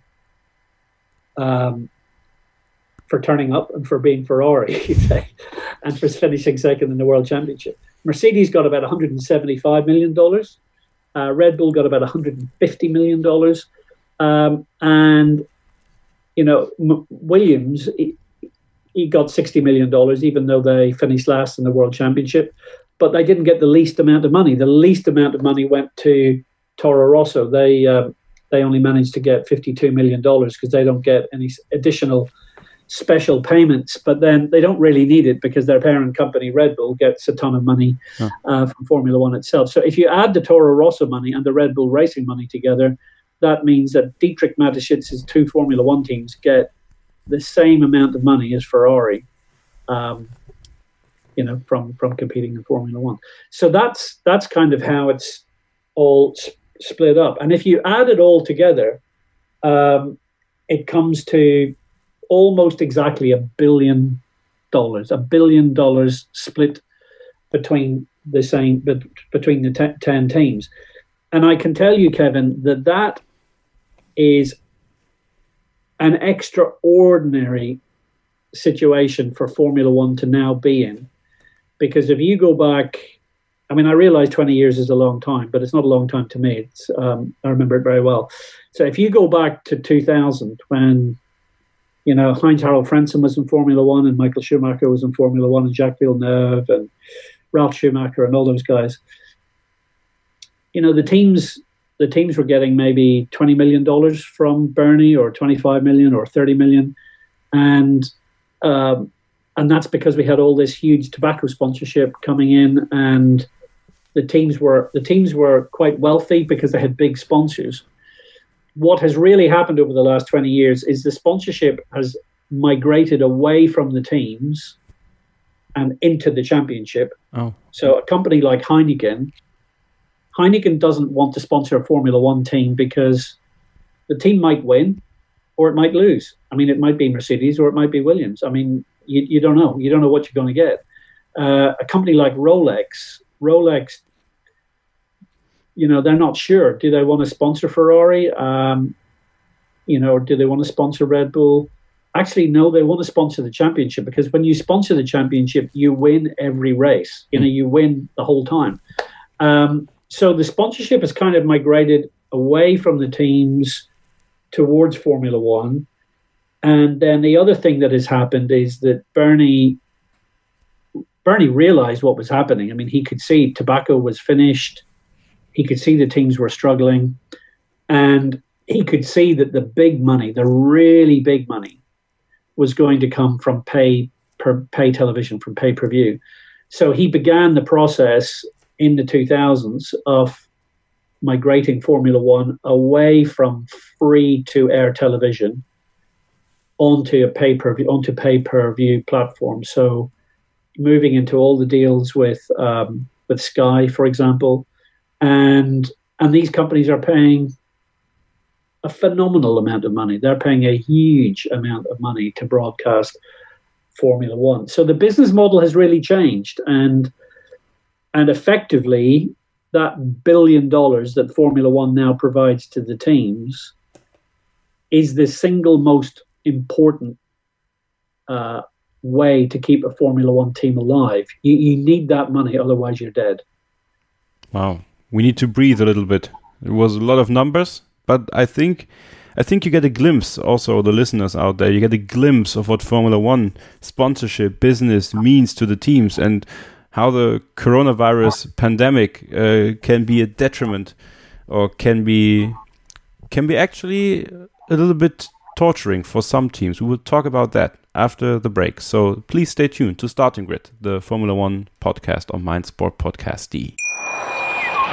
um, for turning up and for being Ferrari, and for finishing second in the World Championship. Mercedes got about 175 million dollars uh, Red Bull got about 150 million dollars, um, and you know M- Williams he, he, got 60 million dollars, even though they finished last in the World Championship. But they didn't get the least amount of money. The least amount of money went to Toro Rosso. They um, they only managed to get 52 million dollars because they don't get any additional special payments, but then they don't really need it because their parent company, Red Bull, gets a ton of money uh, from Formula One itself. So if you add the Toro Rosso money and the Red Bull Racing money together, that means that Dietrich Mateschitz's two Formula One teams get the same amount of money as Ferrari. Um, you know, from from competing in Formula One. So that's that's kind of how it's all split up. And if you add it all together, um, it comes to almost exactly a billion dollars, a billion dollars split between the same between the ten teams, and I can tell you, Kevin, that that is an extraordinary situation for Formula One to now be in, because if you go back. I mean, I realize 20 years is a long time, but it's not a long time to me. Um, I remember it very well. So if you go back to 2000, when you know, Heinz Harald Frentzen was in Formula One, and Michael Schumacher was in Formula One, and Jacques Villeneuve, and Ralf Schumacher, and all those guys. You know, the teams the teams were getting maybe twenty million dollars from Bernie, or twenty five million, or thirty million, and um, and that's because we had all this huge tobacco sponsorship coming in, and the teams were the teams were quite wealthy because they had big sponsors what has really happened over the last 20 years is the sponsorship has migrated away from the teams and into the championship. Oh. So a company like Heineken, Heineken doesn't want to sponsor a Formula One team because the team might win or it might lose. I mean, it might be Mercedes or it might be Williams. I mean, you, you don't know. You don't know what you're going to get. Uh, a company like Rolex, Rolex you know, they're not sure. Do they want to sponsor Ferrari? Um, you know, do they want to sponsor Red Bull? Actually, no, they want to sponsor the championship because when you sponsor the championship, you win every race. You know, you win the whole time. Um, so the sponsorship has kind of migrated away from the teams towards Formula One. And then the other thing that has happened is that Bernie Bernie realized what was happening. I mean, he could see tobacco was finished. He could see the teams were struggling, and he could see that the big money, the really big money, was going to come from pay per pay television, from pay per view. So he began the process in the 2000s of migrating Formula One away from free to air television onto a pay per view onto pay per view platform. So moving into all the deals with um, with Sky, for example, and and these companies are paying a phenomenal amount of money. They're paying a huge amount of money to broadcast Formula One. So the business model has really changed, and and effectively that billion dollars that Formula One now provides to the teams is the single most important uh, way to keep a Formula One team alive. You, you need that money, otherwise you're dead. Wow, we need to breathe a little bit. It was a lot of numbers, but I think I think you get a glimpse, also the listeners out there, you get a glimpse of what Formula One sponsorship business means to the teams and how the coronavirus pandemic uh, can be a detriment or can be can be actually a little bit torturing for some teams. We will talk about that after the break. So please stay tuned to Starting Grid, the Formula One podcast on meinsportpodcast.de.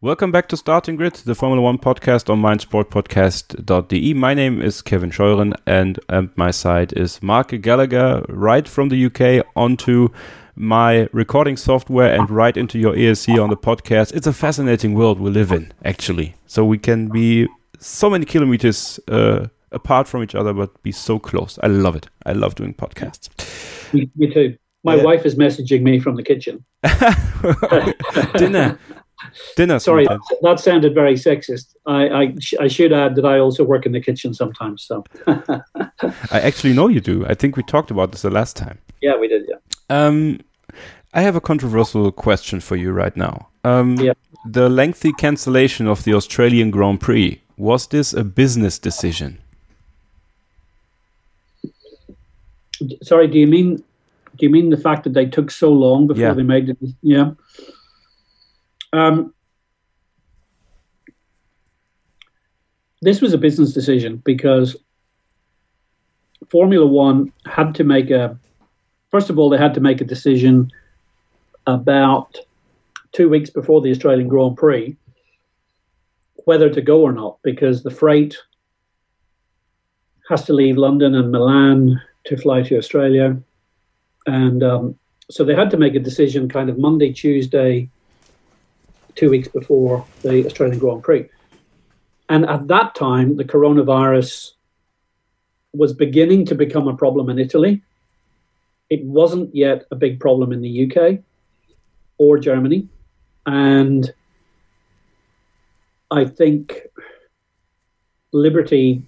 Welcome back to Starting Grid, the Formula One podcast on meinsportpodcast.de. My name is Kevin Scheuren and my side is Mark Gallagher, right from the UK onto my recording software and right into your ears here on the podcast. It's a fascinating world we live in, actually. So we can be so many kilometers uh, apart from each other, but be so close. I love it. I love doing podcasts. Me, me too. My Yeah. wife is messaging me from the kitchen. Dinner. Dinner. Sorry, that, that sounded very sexist. I, I, sh- I should add that I also work in the kitchen sometimes. So, I actually know you do. I think we talked about this the last time. yeah, we did. Yeah. Um, I have a controversial question for you right now. Um, Yeah. The lengthy cancellation of the Australian Grand Prix was this a business decision? Sorry, do you mean do you mean the fact that they took so long before Yeah. they made it? Yeah. Um, this was a business decision because Formula One had to make a. First of all, they had to make a decision about two weeks before the Australian Grand Prix whether to go or not because the freight has to leave London and Milan to fly to Australia. And um, so they had to make a decision kind of Monday, Tuesday, two weeks before the Australian Grand Prix. And at that time, the coronavirus was beginning to become a problem in Italy. It wasn't yet a big problem in the UK or Germany. And I think Liberty,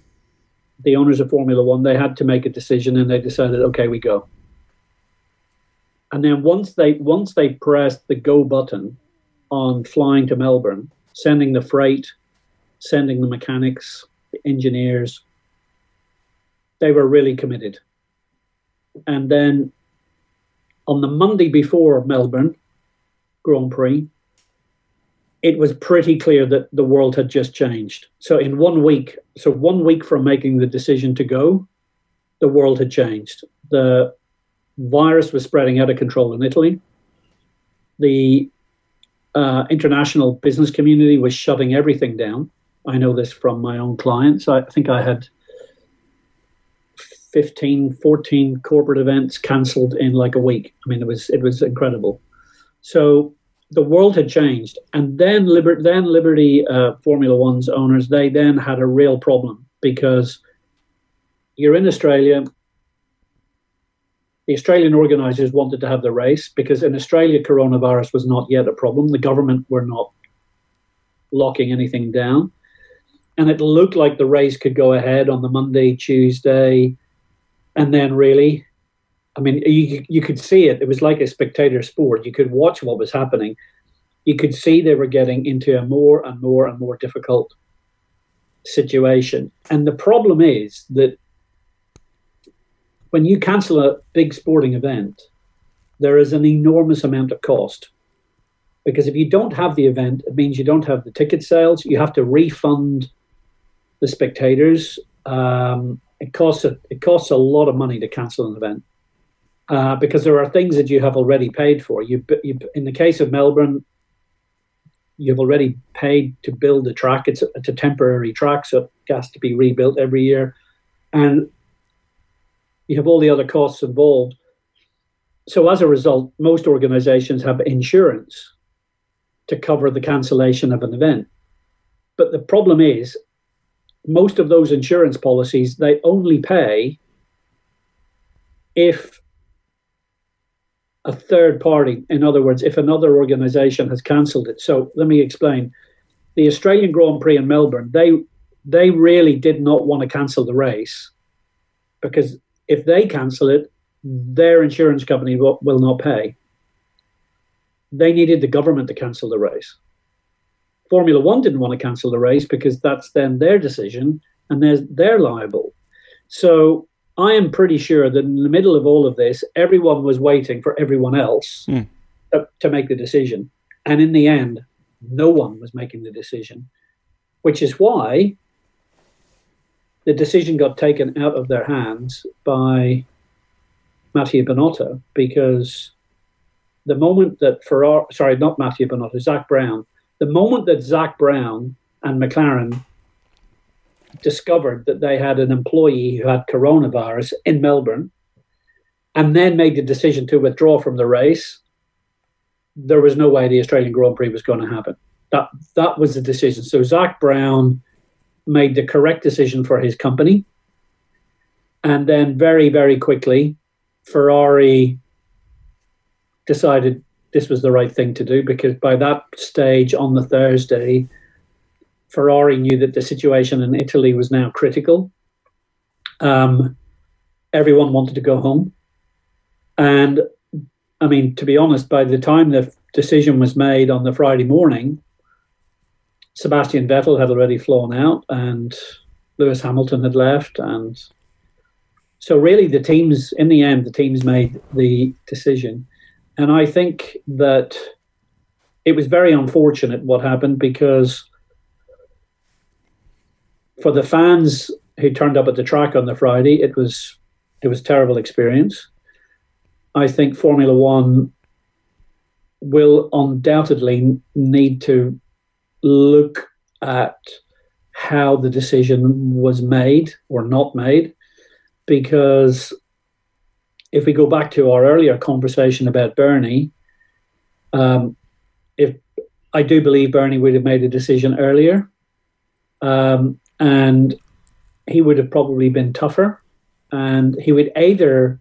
the owners of Formula One, they had to make a decision and they decided, okay, we go. And then once they once they pressed the go button on flying to Melbourne, sending the freight, sending the mechanics, the engineers, they were really committed. And then on the Monday before Melbourne Grand Prix, it was pretty clear that the world had just changed. So in one week, so one week from making the decision to go, the world had changed. The virus was spreading out of control in Italy. The uh, international business community was shutting everything down. I know this from my own clients. I think I had 15, 14 corporate events cancelled in like a week. I mean, it was it was incredible. So the world had changed, and then Liber- then Liberty uh, Formula One's owners they then had a real problem because you're in Australia. The Australian organisers wanted to have the race because in Australia coronavirus was not yet a problem. The government were not locking anything down. And it looked like the race could go ahead on the Monday, Tuesday, and then really, I mean, you, you could see it. It was like a spectator sport. You could watch what was happening. You could see they were getting into a more and more and more difficult situation. And the problem is that when you cancel a big sporting event, there is an enormous amount of cost. Because if you don't have the event, it means you don't have the ticket sales. You have to refund the spectators. Um, it costs a, it costs a lot of money to cancel an event uh, because there are things that you have already paid for. You, you, in the case of Melbourne, you've already paid to build the track. It's a, it's a temporary track, so it has to be rebuilt every year, and you have all the other costs involved. So as a result, most organisations have insurance to cover the cancellation of an event. But the problem is, most of those insurance policies they only pay if a third party. In other words, if another organisation has cancelled it. So let me explain. The Australian Grand Prix in Melbourne, they they really did not want to cancel the race because if they cancel it, their insurance company will, will not pay. They needed the government to cancel the race. Formula One didn't want to cancel the race because that's then their decision and they're, they're liable. So I am pretty sure that in the middle of all of this, everyone was waiting for everyone else mm. to, to make the decision. And in the end, no one was making the decision, which is why the decision got taken out of their hands by Mattia Binotto because the moment that Ferrari, sorry, not Mattia Binotto, Zak Brown, the moment that Zak Brown and McLaren discovered that they had an employee who had coronavirus in Melbourne and then made the decision to withdraw from the race, there was no way the Australian Grand Prix was going to happen. That that was the decision. So Zak Brown made the correct decision for his company. And then very, very quickly, Ferrari decided this was the right thing to do because by that stage on the Thursday, Ferrari knew that the situation in Italy was now critical. Um, everyone wanted to go home. And I mean, to be honest, by the time the decision was made on the Friday morning, Sebastian Vettel had already flown out and Lewis Hamilton had left. And so, really, the teams, in the end, the teams made the decision. And I think that it was very unfortunate what happened because for the fans who turned up at the track on the Friday, it was it was terrible experience. I think Formula One will undoubtedly need to look at how the decision was made or not made, because if we go back to our earlier conversation about Bernie, um, if I do believe Bernie would have made a decision earlier, um, and he would have probably been tougher, and he would either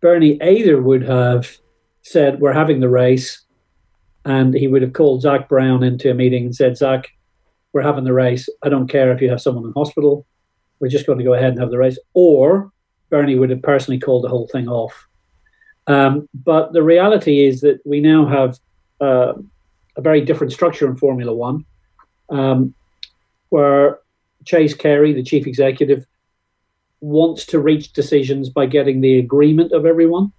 Bernie either would have said, "We're having the race," and he would have called Zak Brown into a meeting and said, Zak, we're having the race. I don't care if you have someone in hospital. We're just going to go ahead and have the race." Or Bernie would have personally called the whole thing off. Um, but the reality is that we now have uh, a very different structure in Formula One, um, where Chase Carey, the chief executive, wants to reach decisions by getting the agreement of everyone.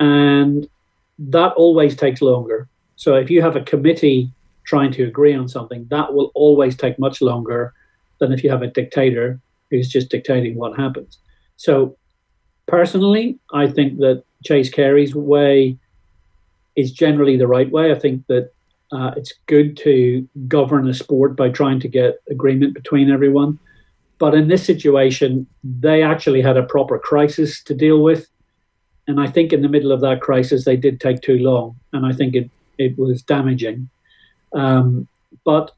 And that always takes longer. So if you have a committee trying to agree on something, that will always take much longer than if you have a dictator who's just dictating what happens. So personally, I think that Chase Carey's way is generally the right way. I think that uh, it's good to govern a sport by trying to get agreement between everyone. But in this situation, they actually had a proper crisis to deal with. And I think in the middle of that crisis, they did take too long. And I think it, it was damaging. Um, but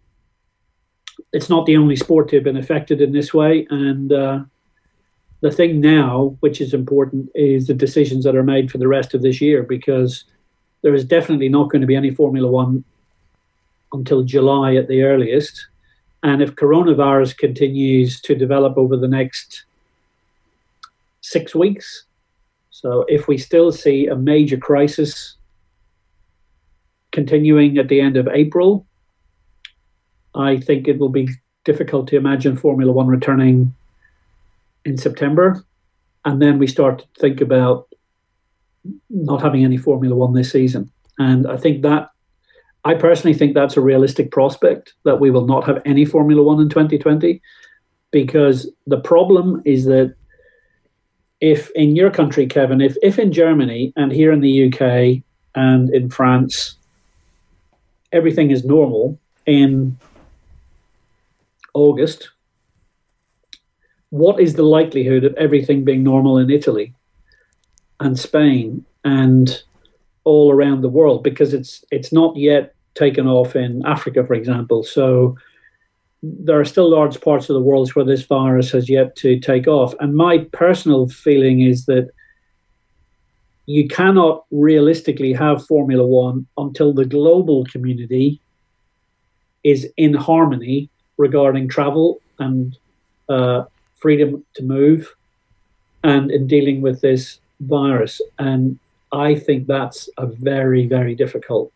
it's not the only sport to have been affected in this way. And uh, the thing now, which is important, is the decisions that are made for the rest of this year because there is definitely not going to be any Formula One until July at the earliest. And if coronavirus continues to develop over the next six weeks, so if we still see a major crisis continuing at the end of April, I think it will be difficult to imagine Formula One returning in September. And then we start to think about not having any Formula One this season. And I think that, I personally think that's a realistic prospect that we will not have any Formula One in 2020 because the problem is that if in your country, Kevin, if, if in Germany and here in the UK and in France, everything is normal in August, what is the likelihood of everything being normal in Italy and Spain and all around the world? Because it's it's not yet taken off in Africa, for example. So there are still large parts of the world where this virus has yet to take off. And my personal feeling is that you cannot realistically have Formula One until the global community is in harmony regarding travel and uh, freedom to move and in dealing with this virus. And I think that's a very, very difficult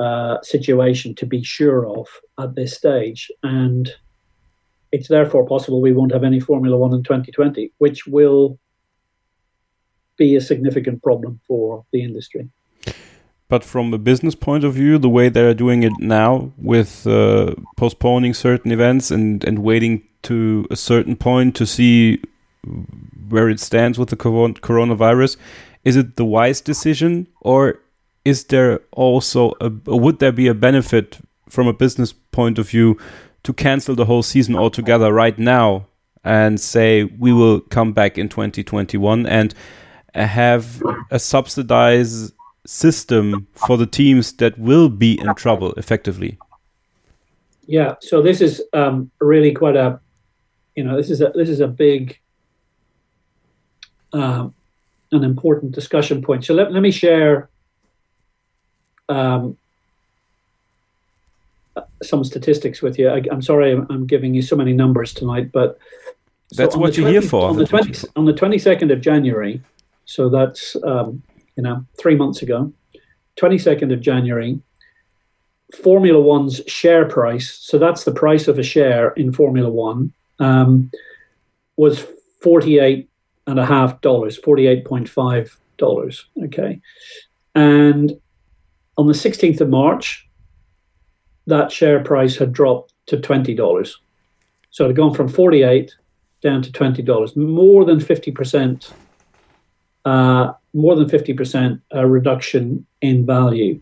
uh, situation to be sure of at this stage. And it's therefore possible we won't have any Formula One in 2020, which will be a significant problem for the industry. But from a business point of view, the way they're doing it now, with uh, postponing certain events and, and waiting to a certain point to see where it stands with the coronavirus, is it the wise decision, or is there also a, would there be a benefit from a business point of view to cancel the whole season altogether right now and say we will come back in 2021 and have a subsidized system for the teams that will be in trouble effectively? Yeah, so this is um, really quite a, you know, this is a this is a big, um, an important discussion point. So let, let me share um, some statistics with you. I, am sorry, I'm, I'm, giving you so many numbers tonight, but that's what you're 20, here for. On the, 20, on the 22nd of January, so that's um, you know, three months ago, 22nd of January, Formula One's share price, so that's the price of a share in Formula One, um, was $48 and a half dollars, $48.5. Okay. And on the 16th of March, that share price had dropped to $20. So it had gone from 48 down to $20, more than 50% uh, more than 50% uh, reduction in value,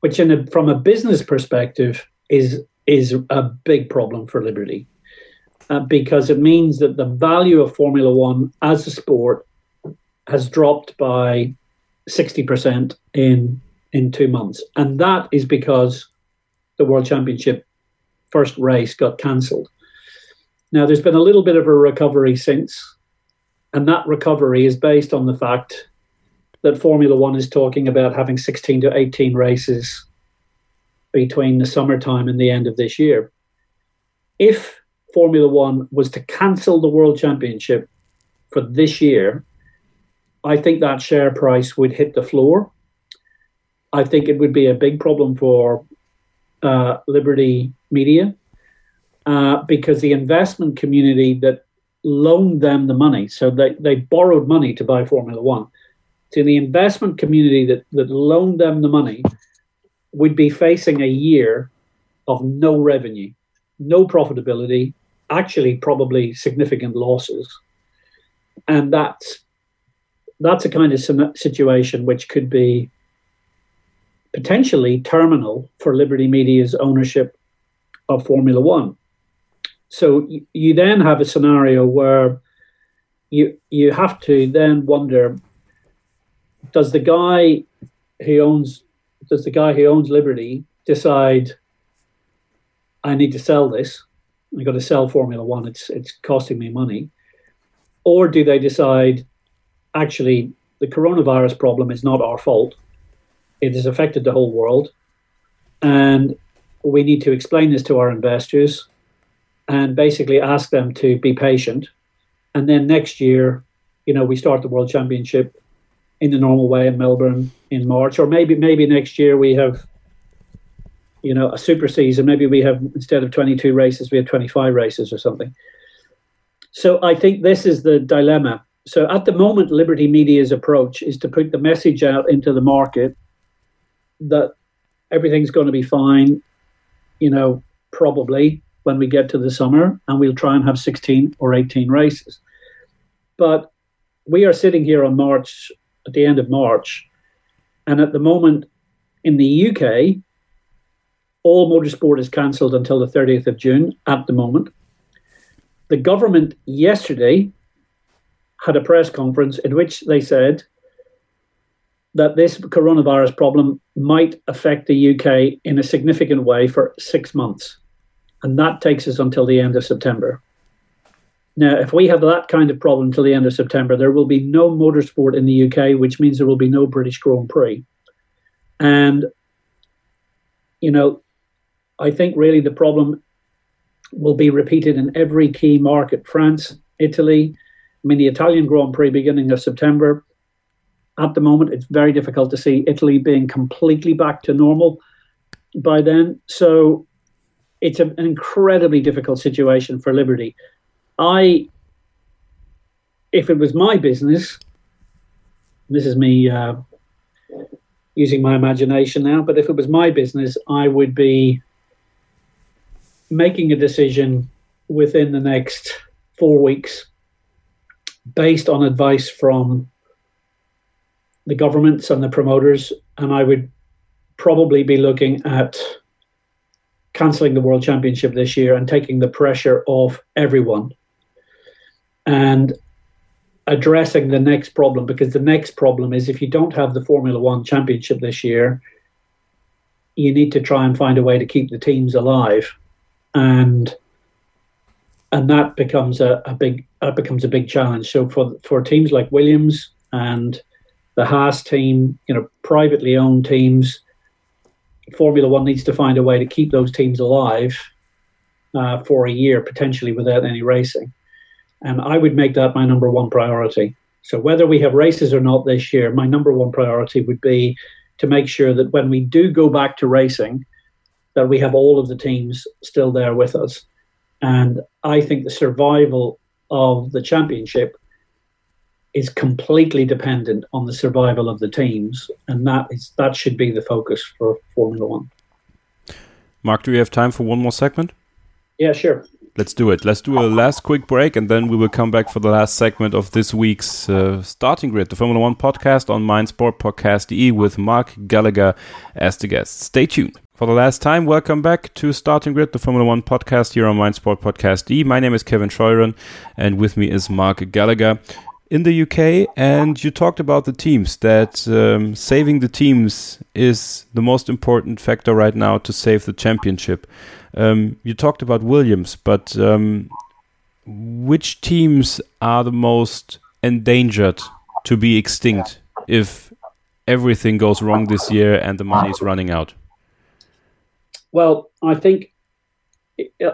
which in a, from a business perspective is, is a big problem for Liberty uh, because it means that the value of Formula One as a sport has dropped by 60% in, in two months. And that is because the World Championship first race got cancelled. Now, there's been a little bit of a recovery since, and that recovery is based on the fact that Formula One is talking about having 16 to 18 races between the summertime and the end of this year. If Formula One was to cancel the World Championship for this year, I think that share price would hit the floor. I think it would be a big problem for uh, Liberty Media uh, because the investment community that loaned them the money, so they, they borrowed money to buy Formula One, to the investment community that, that loaned them the money would be facing a year of no revenue, no profitability, actually probably significant losses. And that's that's a kind of situation which could be potentially terminal for Liberty Media's ownership of Formula One. So you, then have a scenario where you you have to then wonder does the guy who owns does the guy who owns Liberty decide I need to sell this? I got to sell Formula One. It's it's costing me money, or do they decide actually the coronavirus problem is not our fault? It has affected the whole world, and we need to explain this to our investors and basically ask them to be patient. And then next year, you know, we start the World Championship in the normal way in Melbourne in March, or maybe maybe next year we have, you know, a super season. Maybe we have instead of 22 races, we have 25 races or something. So I think this is the dilemma. So at the moment, Liberty Media's approach is to put the message out into the market that everything's going to be fine, you know, probably when we get to the summer, and we'll try and have 16 or 18 races. But we are sitting here on March, at the end of March, and at the moment in the UK, all motorsport is cancelled until the 30th of June at the moment. The government yesterday had a press conference in which they said that this coronavirus problem might affect the UK in a significant way for six months. And that takes us until the end of September. Now, if we have that kind of problem until the end of September, there will be no motorsport in the UK, which means there will be no British Grand Prix. And, you know, I think really the problem will be repeated in every key market France, Italy. I mean, the Italian Grand Prix beginning of September, at the moment, it's very difficult to see Italy being completely back to normal by then. So it's an incredibly difficult situation for Liberty. I, if it was my business, this is me uh, using my imagination now, but if it was my business, I would be making a decision within the next four weeks based on advice from the governments and the promoters, and I would probably be looking at cancelling the World Championship this year and taking the pressure off everyone and addressing the next problem because the next problem is if you don't have the Formula One Championship this year, you need to try and find a way to keep the teams alive, and and that becomes a, a big that becomes a big challenge. So for for teams like Williams and the Haas team, you know, privately owned teams, Formula One needs to find a way to keep those teams alive uh, for a year, potentially without any racing. And I would make that my number one priority. So whether we have races or not this year, my number one priority would be to make sure that when we do go back to racing, that we have all of the teams still there with us. And I think the survival of the championship is completely dependent on the survival of the teams, and that is that should be the focus for Formula One. Mark, do we have time for one more segment? Yeah, sure. Let's do it. Let's do a last quick break, and then we will come back for the last segment of this week's uh, Starting Grid, the Formula One podcast on Mindsport Podcast E with Mark Gallagher as the guest. Stay tuned. For the last time, welcome back to Starting Grid, the Formula One podcast here on Mindsport Podcast E. My name is Kevin Scheuren, and with me is Mark Gallagher in the UK, and you talked about the teams that um, saving the teams is the most important factor right now to save the championship. Um, you talked about Williams, but um, which teams are the most endangered to be extinct if everything goes wrong this year and the money is running out? Well, I think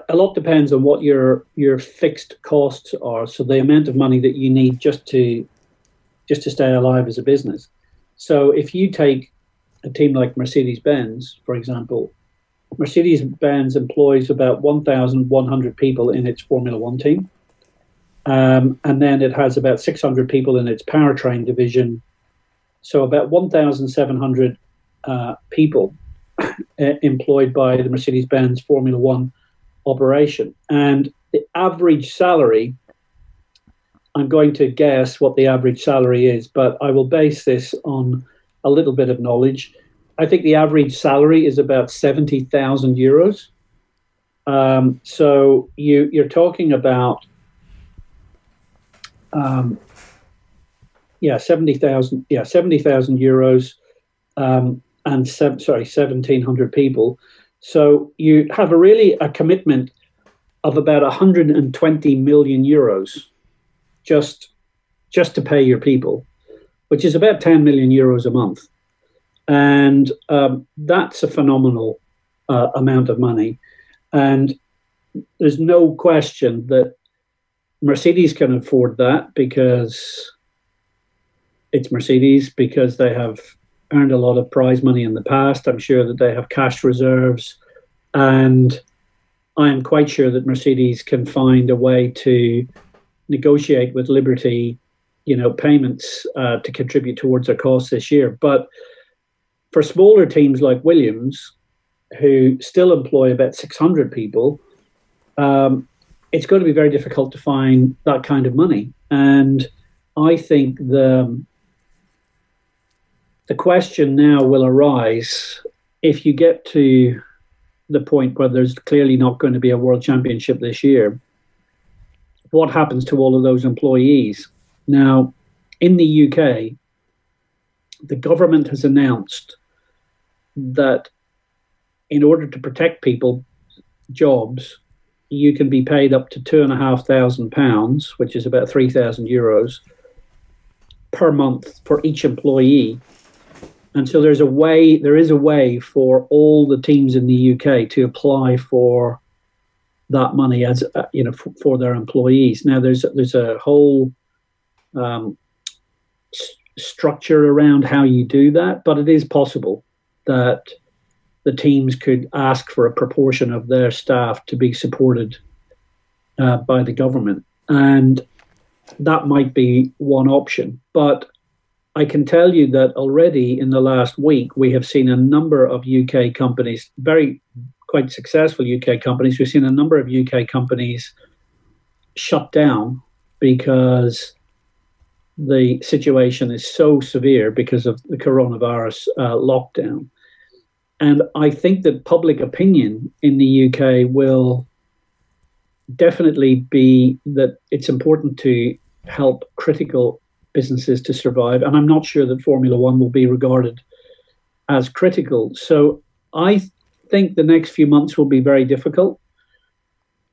a lot depends on what your your fixed costs are. So the amount of money that you need just to just to stay alive as a business. So if you take a team like Mercedes Benz, for example, Mercedes Benz employs about 1,100 people in its Formula One team. Um, and then it has about 600 people in its powertrain division. So about 1,700 uh, people employed by the Mercedes Benz Formula One operation. And the average salary, I'm going to guess what the average salary is, but I will base this on a little bit of knowledge. I think the average salary is about 70,000 euros. Um, so you, you're talking about, um, yeah, 70,000, yeah, 70,000 euros, um, and se- sorry, 1,700 people. So you have a really a commitment of about 120 million euros just just to pay your people, which is about 10 million euros a month, and um, that's a phenomenal uh, amount of money. And there's no question that Mercedes can afford that because it's Mercedes, because they have earned a lot of prize money in the past. I'm sure that they have cash reserves. And I am quite sure that Mercedes can find a way to negotiate with Liberty, you know, payments uh, to contribute towards their costs this year. But for smaller teams like Williams, who still employ about 600 people, um, it's going to be very difficult to find that kind of money. And I think the the question now will arise if you get to the point where there's clearly not going to be a world championship this year. What happens to all of those employees? Now, in the UK, the government has announced that in order to protect people jobs, you can be paid up to two and a half thousand pounds, which is about three thousand euros per month for each employee. And so there's a way, there is a way for all the teams in the UK to apply for that money as uh, you know for, for, their employees. Now there's there's a whole um, s- structure around how you do that, but it is possible that the teams could ask for a proportion of their staff to be supported uh, by the government. And that might be one option. But I can tell you that already in the last week, we have seen a number of UK companies, very quite successful UK companies, we've seen a number of UK companies shut down because the situation is so severe because of the coronavirus uh, lockdown. And I think that public opinion in the UK will definitely be that it's important to help critical businesses to survive. And I'm not sure that Formula One will be regarded as critical. So I think the next few months will be very difficult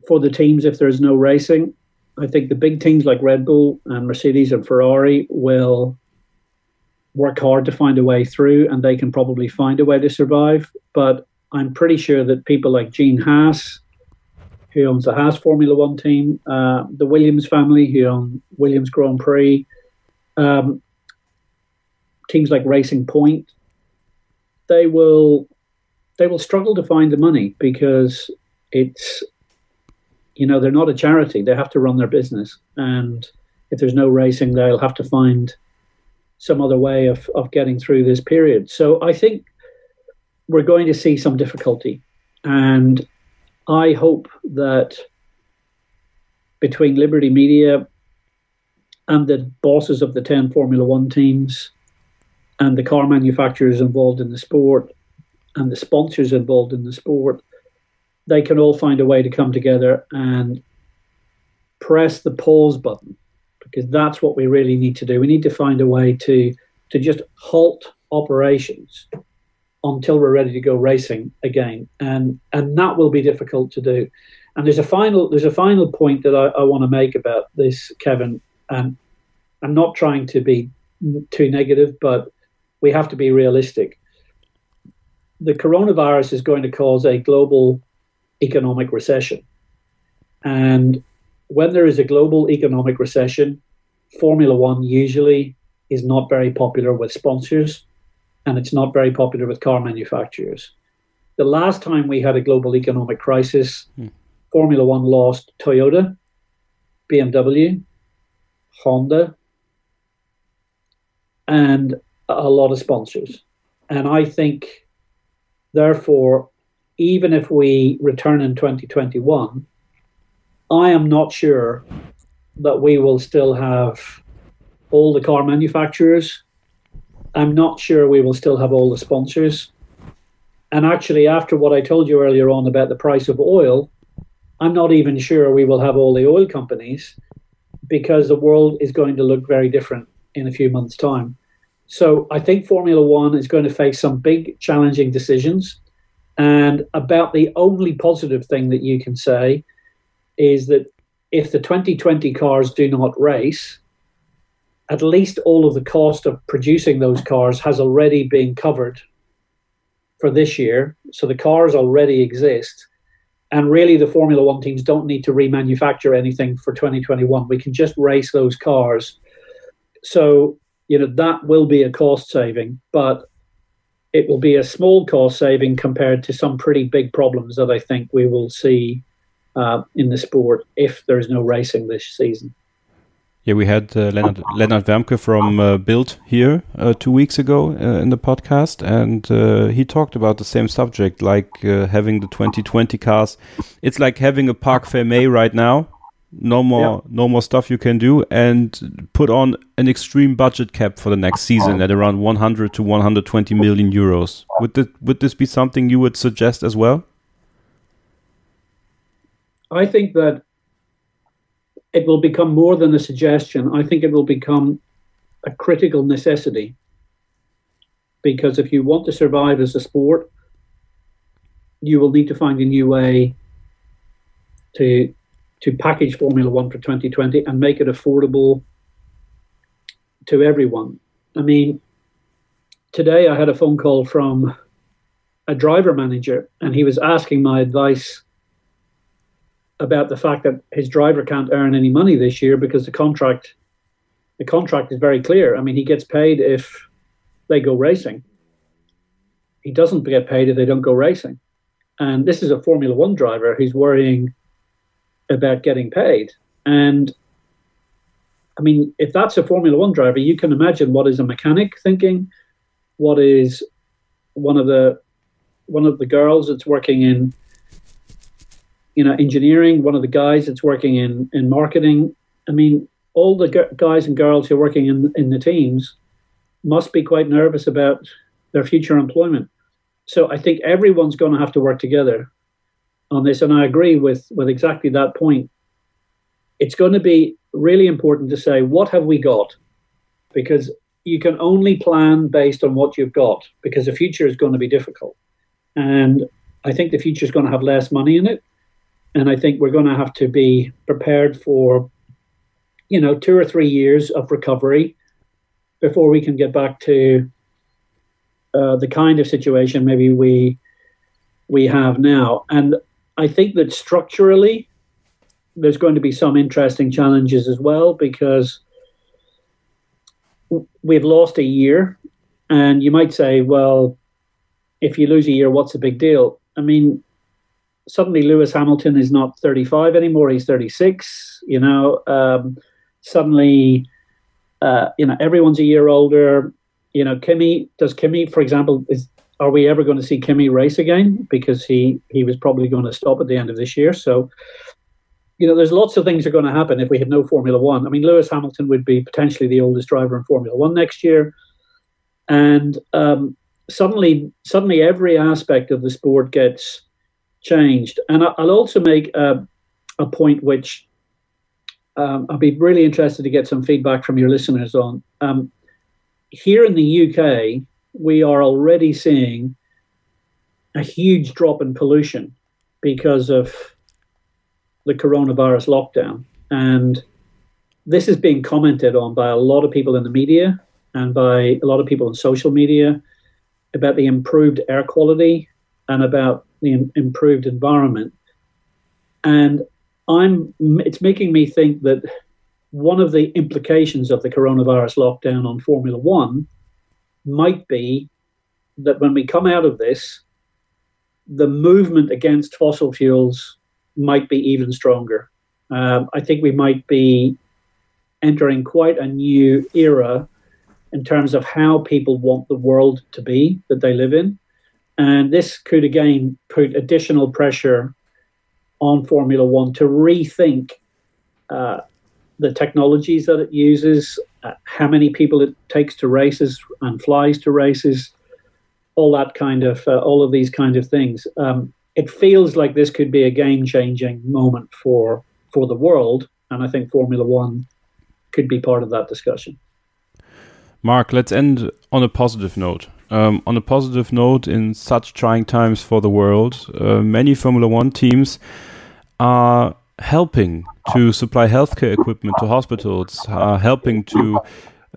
for the teams if there's no racing. I think the big teams like Red Bull and Mercedes and Ferrari will work hard to find a way through, and they can probably find a way to survive. But I'm pretty sure that people like Gene Haas, who owns the Haas Formula One team, uh, the Williams family, who own Williams Grand Prix, um, teams like Racing Point, they will they will struggle to find the money because it's you know they're not a charity; they have to run their business, and if there's no racing, they'll have to find some other way of, of getting through this period. So I think we're going to see some difficulty. And I hope that between Liberty Media and the bosses of the 10 Formula One teams and the car manufacturers involved in the sport and the sponsors involved in the sport, they can all find a way to come together and press the pause button because that's what we really need to do. We need to find a way to to just halt operations until we're ready to go racing again, and and that will be difficult to do. And there's a final there's a final point that I, I want to make about this, Kevin. And I'm not trying to be too negative, but we have to be realistic. The coronavirus is going to cause a global economic recession, and when there is a global economic recession, Formula One usually is not very popular with sponsors and it's not very popular with car manufacturers. The last time we had a global economic crisis, hmm. Formula One lost Toyota, BMW, Honda, and a lot of sponsors. And I think, therefore, even if we return in 2021, I am not sure that we will still have all the car manufacturers. I'm not sure we will still have all the sponsors. And actually, after what I told you earlier on about the price of oil, I'm not even sure we will have all the oil companies because the world is going to look very different in a few months' time. So I think Formula One is going to face some big, challenging decisions. And about the only positive thing that you can say is that if the 2020 cars do not race, at least all of the cost of producing those cars has already been covered for this year. So the cars already exist. And really, the Formula One teams don't need to remanufacture anything for 2021. We can just race those cars. So, you know, that will be a cost saving, but it will be a small cost saving compared to some pretty big problems that I think we will see uh, in the sport if there's no racing this season. Yeah, we had uh, Leonard, Lennart Wermke from uh, Bild here uh, two weeks ago uh, in the podcast, and uh, he talked about the same subject, like uh, having the 2020 cars. It's like having a Parc Fermé right now. No more, yeah. no more stuff you can do, and put on an extreme budget cap for the next season at around 100 to 120 million euros. Would this, would this be something you would suggest as well? I think that it will become more than a suggestion. I think it will become a critical necessity. Because if you want to survive as a sport, you will need to find a new way to to package Formula One for 2020 and make it affordable to everyone. I mean, today I had a phone call from a driver manager, and he was asking my advice about the fact that his driver can't earn any money this year because the contract the contract is very clear. I mean, he gets paid if they go racing. He doesn't get paid if they don't go racing. And this is a Formula One driver who's worrying about getting paid. And I mean, if that's a Formula One driver, you can imagine what is a mechanic thinking, what is one of the one of the girls that's working in you know, engineering, one of the guys that's working in, in marketing. I mean, all the guys and girls who are working in, in the teams must be quite nervous about their future employment. So I think everyone's going to have to work together on this. And I agree with, with exactly that point. It's going to be really important to say, what have we got? Because you can only plan based on what you've got because the future is going to be difficult. And I think the future is going to have less money in it. And I think we're going to have to be prepared for, you know, two or three years of recovery before we can get back to uh, the kind of situation maybe we we have now. And I think that structurally, there's going to be some interesting challenges as well because we've lost a year. And you might say, well, if you lose a year, what's the big deal? I mean, suddenly Lewis Hamilton is not 35 anymore; he's 36. You know, um, suddenly, uh, you know, everyone's a year older. You know, Kimi does Kimi, for example, is are we ever going to see Kimi race again? Because he he was probably going to stop at the end of this year. So, you know, there's lots of things are going to happen if we have no Formula One. I mean, Lewis Hamilton would be potentially the oldest driver in Formula One next year, and um, suddenly, suddenly every aspect of the sport gets changed. And I'll also make a, a point which um, I'll be really interested to get some feedback from your listeners on. Um, here in the UK, we are already seeing a huge drop in pollution because of the coronavirus lockdown. And this is being commented on by a lot of people in the media and by a lot of people on social media about the improved air quality and about the improved environment. And I'm it's making me think that one of the implications of the coronavirus lockdown on Formula One might be that when we come out of this, the movement against fossil fuels might be even stronger. Um, I think we might be entering quite a new era in terms of how people want the world to be that they live in. And this could again put additional pressure on Formula One to rethink uh, the technologies that it uses, uh, how many people it takes to races and flies to races, all that kind of, uh, all of these kind of things. Um, it feels like this could be a game-changing moment for for the world, and I think Formula One could be part of that discussion. Mark, let's end on a positive note. Um, on a positive note, in such trying times for the world, uh, many Formula One teams are helping to supply healthcare equipment to hospitals, are helping to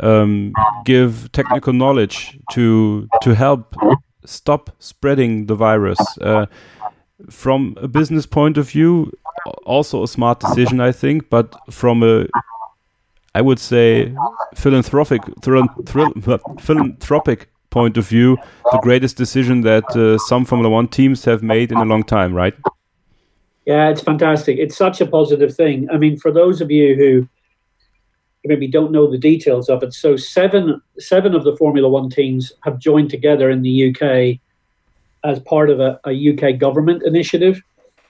um, give technical knowledge to to help stop spreading the virus. Uh, from a business point of view, also a smart decision, I think, but from a I would say philanthropic philanthropic point of view, the greatest decision that uh, some Formula One teams have made in a long time, right? Yeah, it's fantastic. It's such a positive thing. I mean, for those of you who maybe don't know the details of it, so seven seven of the Formula One teams have joined together in the UK as part of a, a UK government initiative.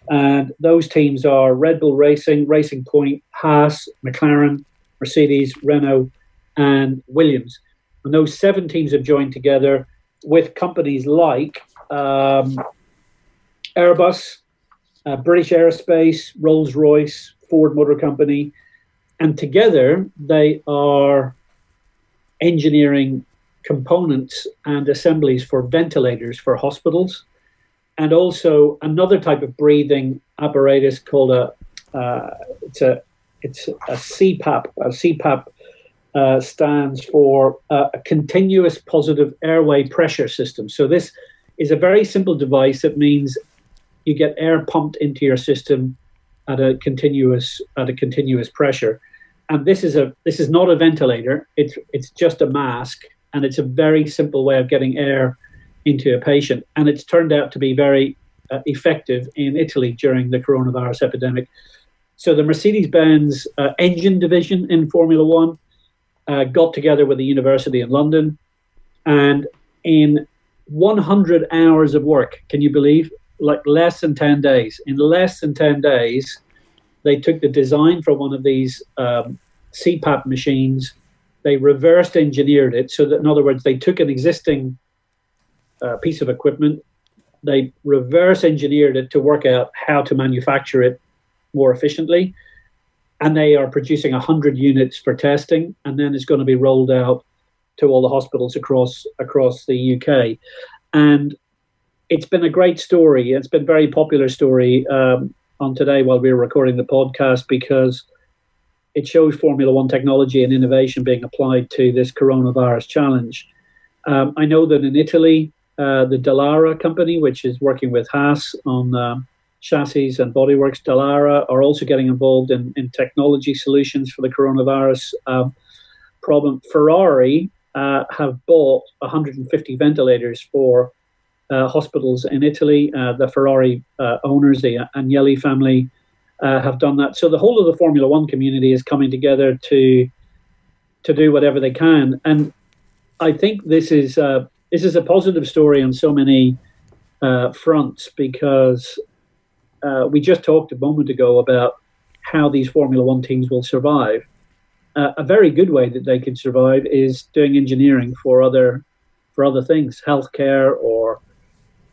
And those teams are Red Bull Racing, Racing Point, Haas, McLaren, Mercedes, Renault, and Williams. And those seven teams have joined together with companies like um, Airbus, uh, British Aerospace, Rolls Royce, Ford Motor Company, and together they are engineering components and assemblies for ventilators for hospitals, and also another type of breathing apparatus called a uh, it's a it's a CPAP. A CPAP uh, stands for uh, a continuous positive airway pressure system. So this is a very simple device that means you get air pumped into your system at a continuous at a continuous pressure. And this is a this is not a ventilator. It's it's just a mask, and it's a very simple way of getting air into a patient. And it's turned out to be very uh, effective in Italy during the coronavirus epidemic. So the Mercedes Benz uh, engine division in Formula One uh, got together with the university in London, and in 100 hours of work, can you believe? Like less than 10 days. In less than 10 days, they took the design for one of these um, CPAP machines, they reversed engineered it so that, in other words, they took an existing uh, piece of equipment, they reverse engineered it to work out how to manufacture it more efficiently. And they are producing 100 units for testing, and then it's going to be rolled out to all the hospitals across across the UK. And it's been a great story. It's been a very popular story um, on today while we were recording the podcast because it shows Formula One technology and innovation being applied to this coronavirus challenge. Um, I know that in Italy, uh, the Dallara company, which is working with Haas on uh, chassis and bodyworks, Dallara are also getting involved in, in technology solutions for the coronavirus um, problem. Ferrari uh, have bought 150 ventilators for uh, hospitals in Italy. Uh, the Ferrari uh, owners, the Agnelli family, have done that. So the whole of the Formula One community is coming together to to do whatever they can. And I think this is this is a positive story on so many uh, fronts because uh, we just talked a moment ago about how these Formula One teams will survive. Uh, a very good way that they can survive is doing engineering for other for other things, healthcare or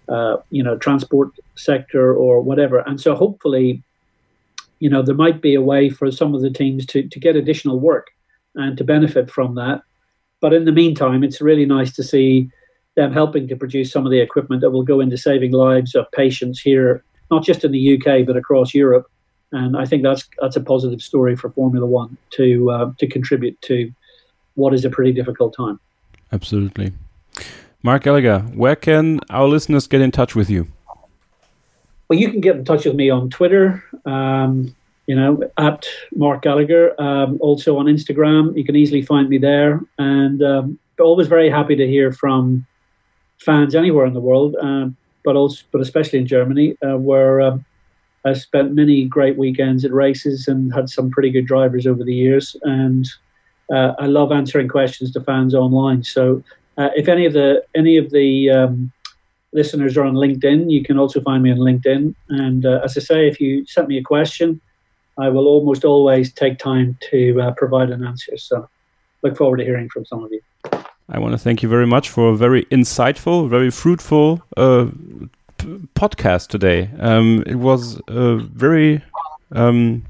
uh, you know transport sector or whatever. And so hopefully, you know, there might be a way for some of the teams to to get additional work and to benefit from that. But in the meantime, it's really nice to see them helping to produce some of the equipment that will go into saving lives of patients here not just in the UK but across Europe. And I think that's that's a positive story for Formula One to uh, to contribute to what is a pretty difficult time. Absolutely, Mark Gallagher. Where can our listeners get in touch with you? Well, you can get in touch with me on Twitter. Um, you know, at Mark Gallagher. Um, also on Instagram, you can easily find me there. And um, always very happy to hear from fans anywhere in the world. Um, but also, but especially in Germany, uh, where um, I spent many great weekends at races and had some pretty good drivers over the years. And uh, I love answering questions to fans online. So uh, if any of the any of the um, listeners are on LinkedIn, you can also find me on LinkedIn. And uh, as I say, if you send me a question, I will almost always take time to uh, provide an answer. So look forward to hearing from some of you. I want to thank you very much for a very insightful, very fruitful uh, podcast today. Um, it was uh, very. Um,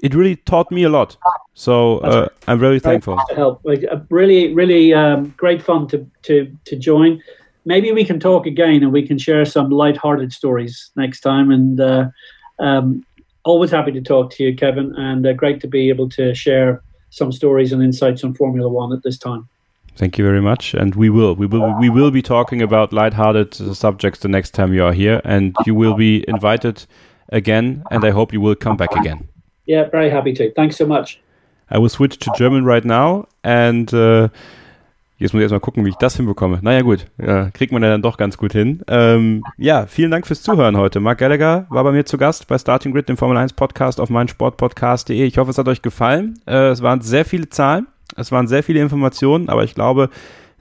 it really taught me a lot. So uh, I'm very thankful. help. Uh, really, really um, great fun to, to, to join. Maybe we can talk again and we can share some light-hearted stories next time. And uh, um, always happy to talk to you, Kevin, and uh, great to be able to share some stories and insights on Formula One at this time. Thank you very much, and we will, we will, we will be talking about light-hearted subjects the next time you are here, and you will be invited again, and I hope you will come back again. Yeah, very happy to. Thanks so much. I will switch to German right now, and uh, Jetzt muss ich erstmal gucken, wie ich das hinbekomme. Naja, gut, ja, kriegt man ja dann doch ganz gut hin. Ähm, ja, vielen Dank fürs Zuhören heute. Mark Gallagher war bei mir zu Gast bei Starting Grid, dem Formel 1 Podcast auf meinsportpodcast.de. Ich hoffe, es hat euch gefallen. Äh, es waren sehr viele Zahlen, es waren sehr viele Informationen, aber ich glaube,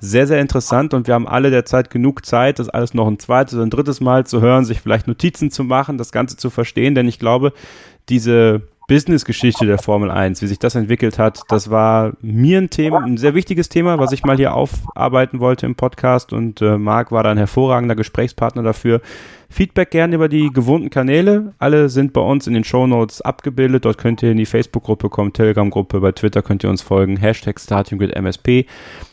sehr, sehr interessant und wir haben alle derzeit genug Zeit, das alles noch ein zweites oder ein drittes Mal zu hören, sich vielleicht Notizen zu machen, das Ganze zu verstehen, denn ich glaube, diese Business-Geschichte der Formel 1, wie sich das entwickelt hat, das war mir ein Thema, ein sehr wichtiges Thema, was ich mal hier aufarbeiten wollte im Podcast und äh, Marc war da ein hervorragender Gesprächspartner dafür. Feedback gerne über die gewohnten Kanäle. Alle sind bei uns in den Show Notes abgebildet. Dort könnt ihr in die Facebook-Gruppe kommen, Telegram-Gruppe, bei Twitter könnt ihr uns folgen. Hashtag StartingGridMSP.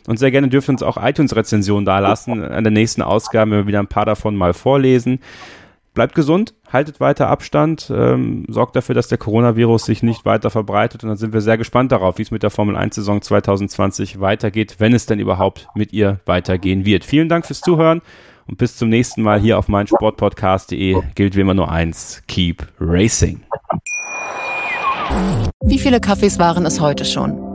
Und sehr gerne dürft ihr uns auch iTunes-Rezensionen dalassen. An der nächsten Ausgabe werden wir wieder ein paar davon mal vorlesen. Bleibt gesund, haltet weiter Abstand, ähm, sorgt dafür, dass der Coronavirus sich nicht weiter verbreitet und dann sind wir sehr gespannt darauf, wie es mit der Formel 1 Saison 2020 weitergeht, wenn es denn überhaupt mit ihr weitergehen wird. Vielen Dank fürs Zuhören und bis zum nächsten Mal hier auf meinsportpodcast.de gilt wie immer nur eins, keep racing. Wie viele Kaffees waren es heute schon?